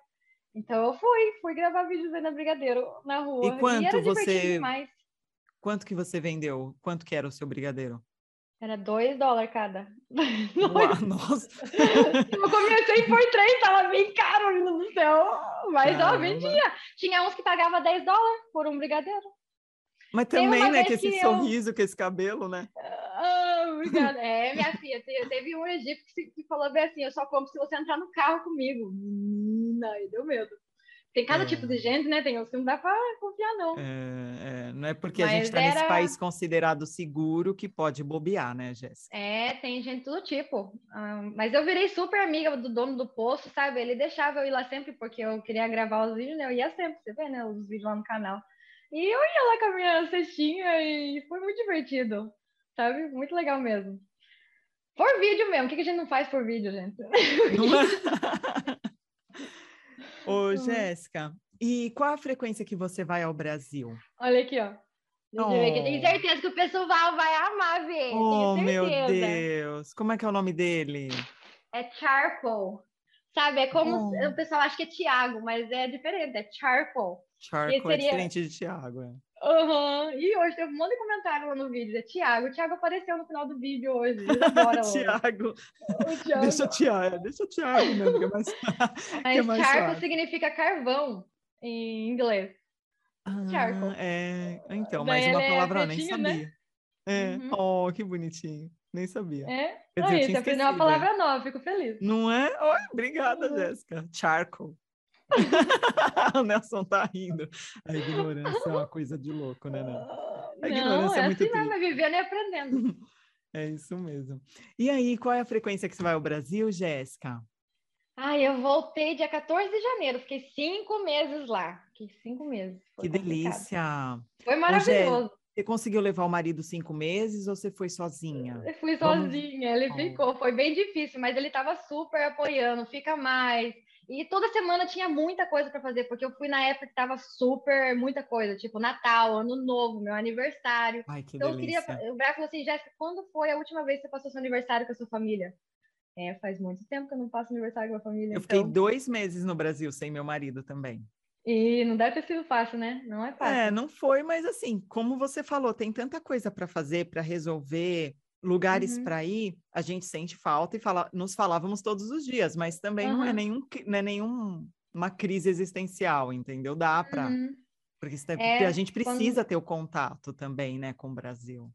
Então eu fui, fui gravar vídeos vendendo brigadeiro na rua. E quanto e você demais. Quanto que você vendeu? Quanto que era o seu brigadeiro? Era dois dólares cada. Uau, nossa! eu comecei por três, tava bem caro, Deus do céu. Mas Caramba. ó, vendia. Tinha uns que pagava 10 dólares por um brigadeiro. Mas também, né, que esse que sorriso, eu... com esse cabelo, né? Ah, obrigada. É, minha filha, teve um egípcio que falou bem assim, eu só compro se você entrar no carro comigo. Menina, aí deu medo. Tem cada é. tipo de gente, né? Tem uns que não dá para confiar, não. É, é, não é porque Mas a gente está era... nesse país considerado seguro que pode bobear, né, Jéssica? É, tem gente todo tipo. Um, mas eu virei super amiga do dono do posto, sabe? Ele deixava eu ir lá sempre porque eu queria gravar os vídeos, né? Eu ia sempre, você vê, né? Os vídeos lá no canal. E eu ia lá com a minha cestinha e foi muito divertido, sabe? Muito legal mesmo. Por vídeo mesmo. O que a gente não faz por vídeo, gente? Ô, Jéssica, e qual a frequência que você vai ao Brasil? Olha aqui, ó. Oh. Tenho certeza que o pessoal vai amar ver. Oh, meu Deus. Como é que é o nome dele? É Charcoal. Sabe, é como oh. o pessoal acha que é Tiago, mas é diferente, é Charcoal. Charcoal é seria... é diferente de Tiago, é. Uhum. E hoje teve um monte de comentário lá no vídeo. É Tiago. O Tiago apareceu no final do vídeo hoje. Tiago. Deixa o Tiago. Deixa o Tiago mesmo, que é mais, Mas é mais charco significa carvão em inglês. Ah, charco. É... Então, mais uma é palavra é eu nem sabia. Né? É. Uhum. Oh, que bonitinho. Nem sabia. É? Quer dizer, Aí, você aprendeu uma palavra nova, fico feliz. Não é? Oh, obrigada, uhum. Jéssica. Charcoal. o Nelson tá rindo. A ignorância é uma coisa de louco, né, Nelson? A ignorância não, é, é muito assim, não, é vivendo e aprendendo. É isso mesmo. E aí, qual é a frequência que você vai ao Brasil, Jéssica? Ah, eu voltei dia 14 de janeiro, fiquei cinco meses lá. Fiquei cinco meses. que complicado. delícia! Foi maravilhoso. Você conseguiu levar o marido cinco meses ou você foi sozinha? Eu fui sozinha, Vamos... ele ficou. Foi bem difícil, mas ele estava super apoiando. Fica mais, e toda semana tinha muita coisa para fazer, porque eu fui na época que tava super, muita coisa, tipo Natal, Ano Novo, meu aniversário. Ai, que então delícia. eu queria. O Brian falou assim: Jéssica, quando foi a última vez que você passou seu aniversário com a sua família? É, faz muito tempo que eu não passo aniversário com a família. Eu então... fiquei dois meses no Brasil sem meu marido também. E não deve ter sido fácil, né? Não é fácil. É, não foi, mas assim, como você falou, tem tanta coisa para fazer, para resolver lugares uhum. para ir, a gente sente falta e fala, nos falávamos todos os dias, mas também uhum. não é nenhum, não é nenhum uma crise existencial, entendeu? Dá para uhum. porque é, a gente precisa quando... ter o contato também, né, com o Brasil.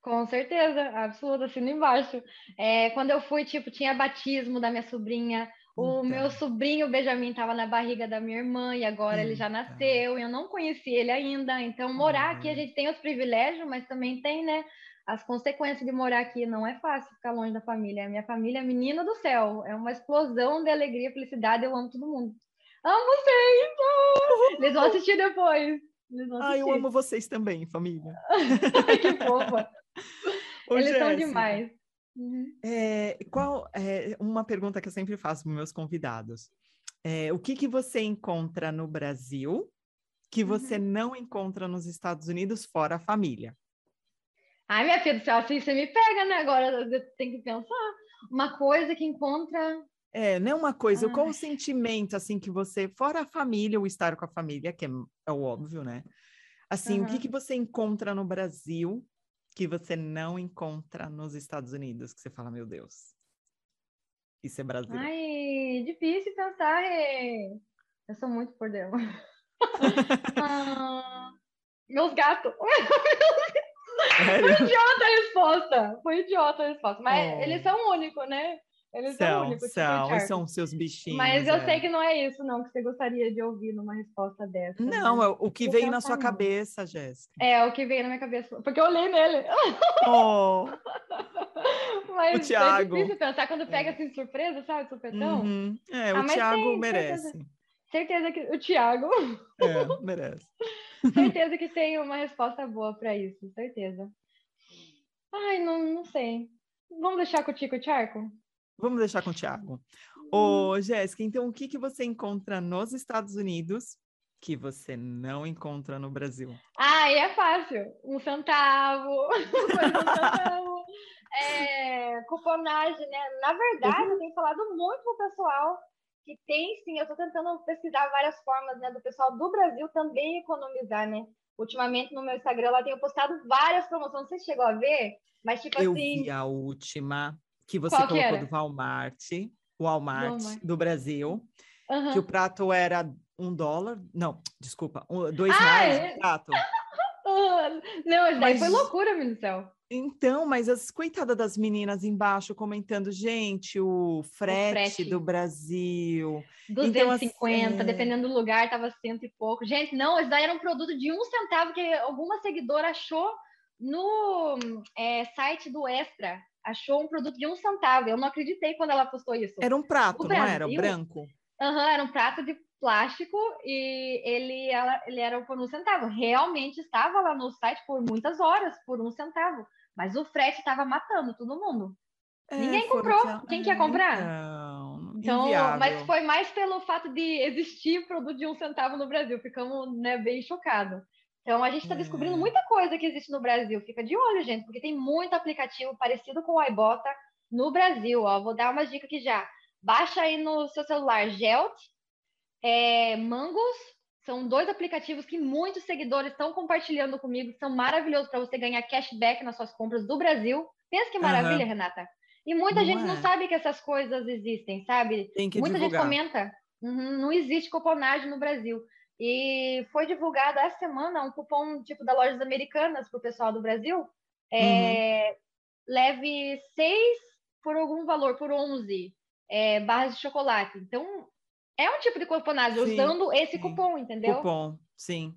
Com certeza, absoluta, assino embaixo. É, quando eu fui, tipo, tinha batismo da minha sobrinha, o então. meu sobrinho Benjamin estava na barriga da minha irmã e agora ele já nasceu. Eu não conheci ele ainda. Então, morar aqui a gente tem os privilégios, mas também tem, né, as consequências de morar aqui não é fácil ficar longe da família. A minha família é menina do céu, é uma explosão de alegria e felicidade. Eu amo todo mundo. Amo vocês! Eles vão assistir depois. Ah, eu amo vocês também, família. que fofa. Eles Jéssica, são demais. Uhum. É, qual é uma pergunta que eu sempre faço para meus convidados? É, o que, que você encontra no Brasil que você uhum. não encontra nos Estados Unidos fora a família? Ai, minha filha do céu, assim você me pega, né? Agora eu tenho que pensar. Uma coisa que encontra. É, não é uma coisa, Ai. qual o sentimento, assim, que você, fora a família, o estar com a família, que é, é o óbvio, né? Assim, uhum. o que, que você encontra no Brasil que você não encontra nos Estados Unidos, que você fala, meu Deus, isso é brasileiro. Ai, difícil pensar. Eu sou muito por dentro. ah, meus gatos. Foi idiota a resposta. Foi idiota a resposta. Mas oh. eles são únicos, né? Eles são, são únicos. São, tipo são seus bichinhos. Mas eu é. sei que não é isso, não, que você gostaria de ouvir numa resposta dessa. Não, né? é o que veio na sua cabeça, Jéssica. É, o que veio na minha cabeça. Porque eu olhei nele. Oh. mas o Thiago. é difícil pensar quando pega é. assim de surpresa, sabe? Supetão. Uhum. É, o ah, Thiago tem, merece. Certeza, certeza, que o Thiago. É, merece. certeza que tem uma resposta boa para isso, certeza. Ai, não, não sei. Vamos deixar com o Tico Charco? Vamos deixar com o Thiago. Ô, uhum. Jéssica, então o que, que você encontra nos Estados Unidos que você não encontra no Brasil? Ah, é fácil. Um centavo. um centavo. É, cuponagem, né? Na verdade, uhum. eu tenho falado muito pro pessoal que tem sim, eu estou tentando pesquisar várias formas, né, do pessoal do Brasil também economizar, né? Ultimamente no meu Instagram lá tenho postado várias promoções, não sei se chegou a ver, mas tipo eu assim. Eu vi a última que você Qual colocou que do Walmart, Walmart, Walmart. do Brasil, uhum. que o prato era um dólar, não, desculpa, um, dois ah, reais é? o prato. não, isso mas... foi loucura, meu céu. Então, mas as coitadas das meninas embaixo comentando, gente, o frete, o frete. do Brasil. 250, então, assim, dependendo do lugar, tava cento e pouco. Gente, não, isso daí era um produto de um centavo que alguma seguidora achou no é, site do Extra achou um produto de um centavo. Eu não acreditei quando ela postou isso. Era um prato, o não Brasil, era? O branco? Aham, uhum, era um prato de plástico e ele, ela, ele era por um centavo. Realmente estava lá no site por muitas horas, por um centavo. Mas o frete estava matando todo mundo. É, Ninguém comprou. Que... Quem quer comprar? Não, então, mas foi mais pelo fato de existir produto de um centavo no Brasil. Ficamos né, bem chocados. Então a gente está descobrindo é. muita coisa que existe no Brasil. Fica de olho, gente, porque tem muito aplicativo parecido com o iBota no Brasil. Ó. Vou dar uma dica aqui já. Baixa aí no seu celular Gelt, é, Mangos. São dois aplicativos que muitos seguidores estão compartilhando comigo. São maravilhosos para você ganhar cashback nas suas compras do Brasil. Pensa que maravilha, uhum. Renata. E muita não gente é. não sabe que essas coisas existem, sabe? muita divulgar. gente comenta. Uhum, não existe cuponagem no Brasil. E foi divulgado essa semana um cupom tipo da Lojas Americanas para o pessoal do Brasil. É, uhum. Leve seis por algum valor, por 11 é, barras de chocolate. Então, é um tipo de cuponagem, sim, usando esse sim. cupom, entendeu? Cupom, sim.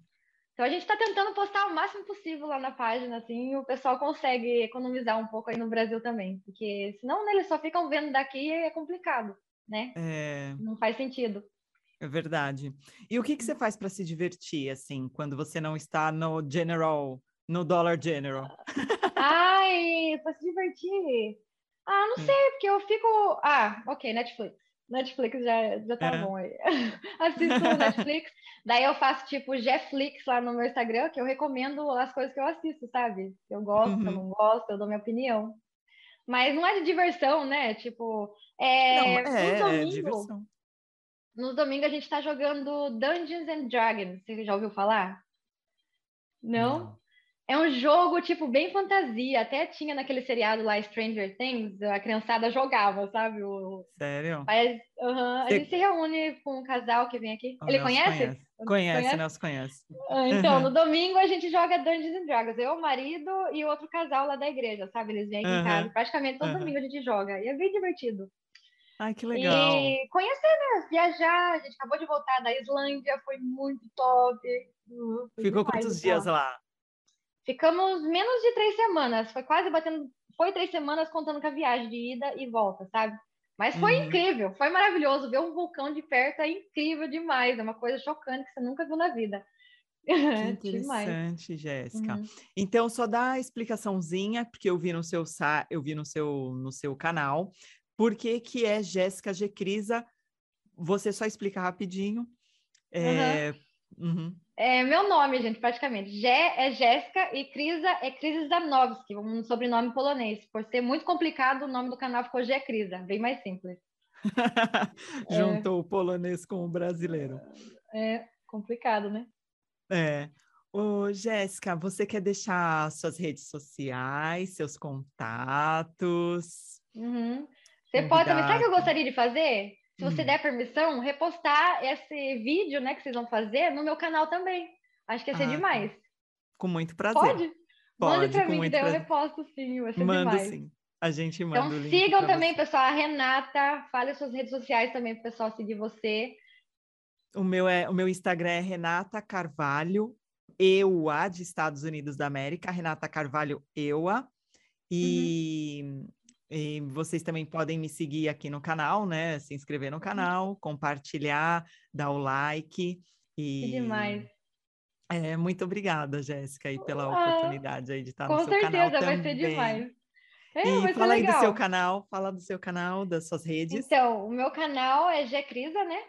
Então, a gente está tentando postar o máximo possível lá na página, assim, o pessoal consegue economizar um pouco aí no Brasil também. Porque senão né, eles só ficam vendo daqui e é complicado, né? É... Não faz sentido. É verdade. E o que, que você faz para se divertir, assim, quando você não está no General, no Dollar General? Ai, para se divertir? Ah, não sei, porque eu fico. Ah, ok, Netflix. Netflix já, já tá é. bom aí. Assisto Netflix, daí eu faço tipo Jefflix lá no meu Instagram, que eu recomendo as coisas que eu assisto, sabe? Eu gosto, uhum. eu não gosto, eu dou minha opinião. Mas não é de diversão, né? Tipo, é. Não, é, domingo, é diversão. No domingo a gente está jogando Dungeons and Dragons. Você já ouviu falar? Não? Não? É um jogo, tipo, bem fantasia. Até tinha naquele seriado lá, Stranger Things, a criançada jogava, sabe? O... Sério? Mas, uhum, Você... A gente se reúne com um casal que vem aqui. O Ele conhece? Conhece, conhece, conhece? Nelson conhece. Ah, então, no domingo a gente joga Dungeons and Dragons. Eu, o marido e outro casal lá da igreja, sabe? Eles vêm aqui uhum. em casa. Praticamente todo uhum. domingo a gente joga. E é bem divertido. Ai, que legal. E conhecer, né? Viajar. A gente acabou de voltar da Islândia, foi muito top. Foi Ficou quantos dias lá? Ficamos menos de três semanas. Foi quase batendo. Foi três semanas contando com a viagem de ida e volta, sabe? Mas foi uhum. incrível, foi maravilhoso. Ver um vulcão de perto é incrível demais. É uma coisa chocante que você nunca viu na vida. Que interessante, Jéssica. Uhum. Então, só dá a explicaçãozinha, porque eu vi no seu eu vi no seu, no seu canal, por que, que é Jéssica G. Crisa. Você só explica rapidinho. É... Uhum. Uhum. É meu nome, gente, praticamente. Gé é Jéssica e Crisa é Crisa Zanowski, um sobrenome polonês. Por ser muito complicado, o nome do canal ficou Gé Crisa, bem mais simples. Juntou é... o polonês com o brasileiro. É complicado, né? É. Ô, Jéssica, você quer deixar suas redes sociais, seus contatos? Uhum. Você pode também. Sabe o que eu gostaria de fazer? Se você hum. der permissão, repostar esse vídeo né, que vocês vão fazer no meu canal também. Acho que ia ser ah, tá. demais. Com muito prazer. Pode? Pode Mande pra mim, que daí eu reposto sim. Vai ser Mando demais. sim. A gente manda então, sigam também, você. pessoal, a Renata. Fale suas redes sociais também para o pessoal seguir você. O meu, é, o meu Instagram é Renata Carvalho, EUA, de Estados Unidos da América, Renata Carvalho EUA. E, uhum. E, vocês também podem me seguir aqui no canal, né? Se inscrever no uhum. canal, compartilhar, dar o like. E... Que demais. É, muito obrigada, Jéssica, aí, pela ah, oportunidade aí de estar no seu canal também. Com certeza, vai ser demais. É, e fala aí do seu canal, fala do seu canal, das suas redes. Então, o meu canal é Gcrisa, né?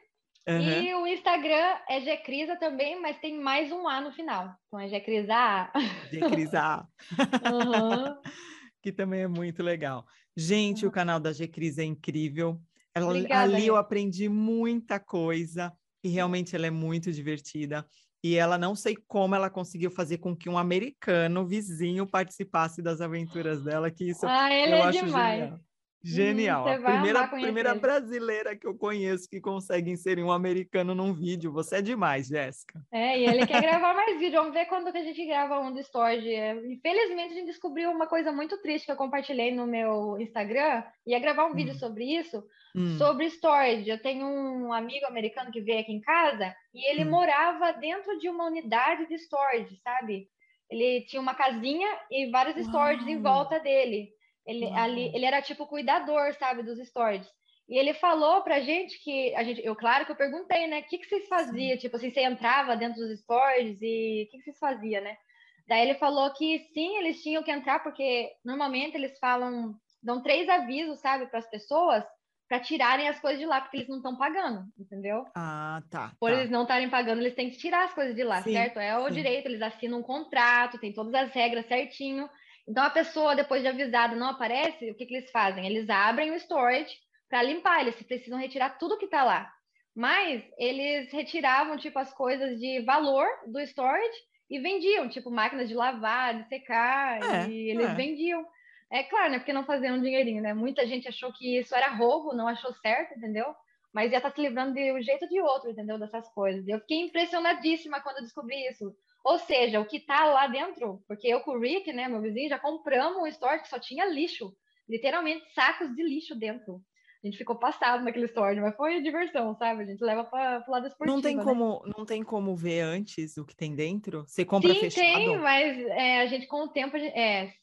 Uhum. E o Instagram é Gcrisa também, mas tem mais um A no final. Então é Gcrisa A. Gcrisa A. uhum. que também é muito legal. Gente, uhum. o canal da Gcrisa é incrível. Ela, Obrigada, ali eu aprendi muita coisa e realmente ela é muito divertida. E ela não sei como ela conseguiu fazer com que um americano vizinho participasse das aventuras dela, que isso ah, eu é acho demais. genial. Genial. Hum, primeira, primeira brasileira que eu conheço que consegue inserir um americano num vídeo. Você é demais, Jéssica. É, e ele quer gravar mais vídeo. Vamos ver quando que a gente grava um do Story. Infelizmente, a gente descobriu uma coisa muito triste que eu compartilhei no meu Instagram. Ia gravar um hum. vídeo sobre isso, hum. sobre storage. Eu tenho um amigo americano que veio aqui em casa e ele hum. morava dentro de uma unidade de storage, sabe? Ele tinha uma casinha e vários storages em volta dele. Ele, uhum. ali, ele era tipo cuidador, sabe, dos storages. E ele falou pra gente que a gente, eu claro que eu perguntei, né, o que, que vocês faziam? Tipo assim, você entrava dentro dos storages e o que, que vocês faziam, né? Daí ele falou que sim, eles tinham que entrar porque normalmente eles falam, dão três avisos, sabe, para as pessoas para tirarem as coisas de lá, porque eles não estão pagando, entendeu? Ah, tá. Por tá. eles não estarem pagando, eles têm que tirar as coisas de lá, sim, certo? É o sim. direito, eles assinam um contrato, tem todas as regras certinho. Então, a pessoa, depois de avisada, não aparece, o que, que eles fazem? Eles abrem o storage para limpar, eles precisam retirar tudo que está lá. Mas eles retiravam, tipo, as coisas de valor do storage e vendiam, tipo, máquinas de lavar, de secar, é, e eles é. vendiam. É claro, né? Porque não faziam um dinheirinho, né? Muita gente achou que isso era roubo, não achou certo, entendeu? Mas ia estar tá se livrando de um jeito ou de outro, entendeu? Dessas coisas. Eu fiquei impressionadíssima quando eu descobri isso. Ou seja, o que está lá dentro, porque eu com o Rick, né, meu vizinho, já compramos um store que só tinha lixo, literalmente sacos de lixo dentro. A gente ficou passado naquele store, mas foi diversão, sabe? A gente leva para o lado esportivo. Não tem né? como, não tem como ver antes o que tem dentro. Você compra Sim, fechado? tem, mas é, a gente com o tempo, é,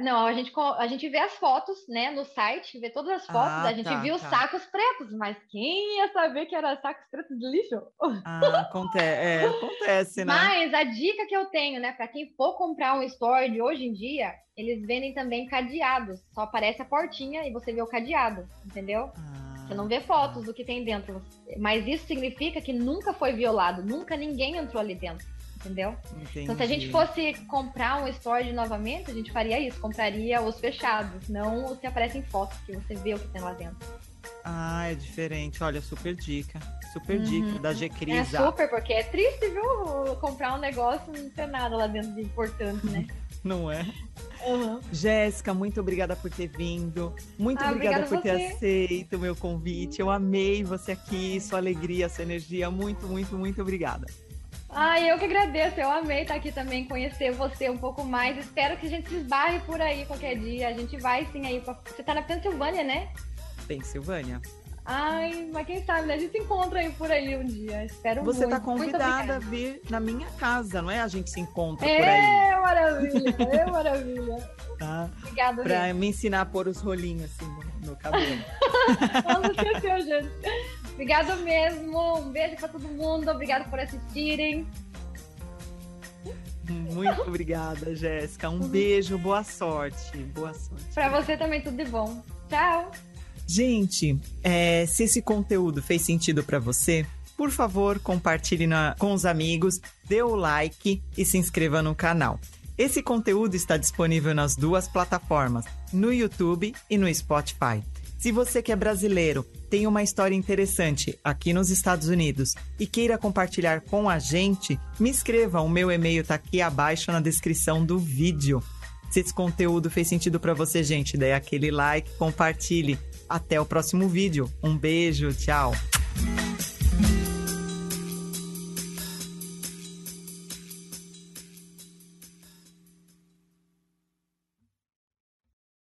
não, a gente, a gente vê as fotos, né, no site, vê todas as fotos, ah, a gente tá, viu tá. sacos pretos, mas quem ia saber que era sacos pretos de lixo? Ah, acontece, é, acontece, né? Mas a dica que eu tenho, né, para quem for comprar um store de hoje em dia, eles vendem também cadeados, só aparece a portinha e você vê o cadeado, entendeu? Ah, você não vê fotos tá. do que tem dentro, mas isso significa que nunca foi violado, nunca ninguém entrou ali dentro entendeu? Entendi. Então, se a gente fosse comprar um storage novamente, a gente faria isso, compraria os fechados, não os que aparecem fotos, que você vê o que tem lá dentro. Ah, é diferente. Olha, super dica. Super uhum. dica da G-Crisa. É super, porque é triste, viu? Comprar um negócio e não ter nada lá dentro de importante, né? não é? Uhum. Jéssica, muito obrigada por ter vindo. Muito ah, obrigada, obrigada por ter aceito o meu convite. Eu amei você aqui, sua alegria, sua energia. Muito, muito, muito obrigada. Ai, eu que agradeço, eu amei estar aqui também, conhecer você um pouco mais. Espero que a gente se esbarre por aí qualquer dia. A gente vai sim aí. Pra... Você tá na Pensilvânia, né? Pensilvânia. Ai, mas quem sabe, né? A gente se encontra aí por aí um dia. Espero Você tá muito. tá convidada a vir na minha casa, não é? A gente se encontra é, por aí. É, maravilha, é maravilha. Tá? Obrigada, Pra gente. me ensinar a pôr os rolinhos assim no, cabelo. Não esqueceu, gente. Obrigado mesmo. Um beijo para todo mundo. Obrigado por assistirem. Muito obrigada, Jéssica. Um beijo, boa sorte. Boa sorte. Para você também, tudo de bom. Tchau. Gente, é, se esse conteúdo fez sentido para você, por favor, compartilhe na, com os amigos, dê o like e se inscreva no canal. Esse conteúdo está disponível nas duas plataformas, no YouTube e no Spotify. Se você que é brasileiro tem uma história interessante aqui nos Estados Unidos e queira compartilhar com a gente, me escreva. O meu e-mail está aqui abaixo na descrição do vídeo. Se esse conteúdo fez sentido para você, gente, dê aquele like, compartilhe. Até o próximo vídeo. Um beijo, tchau.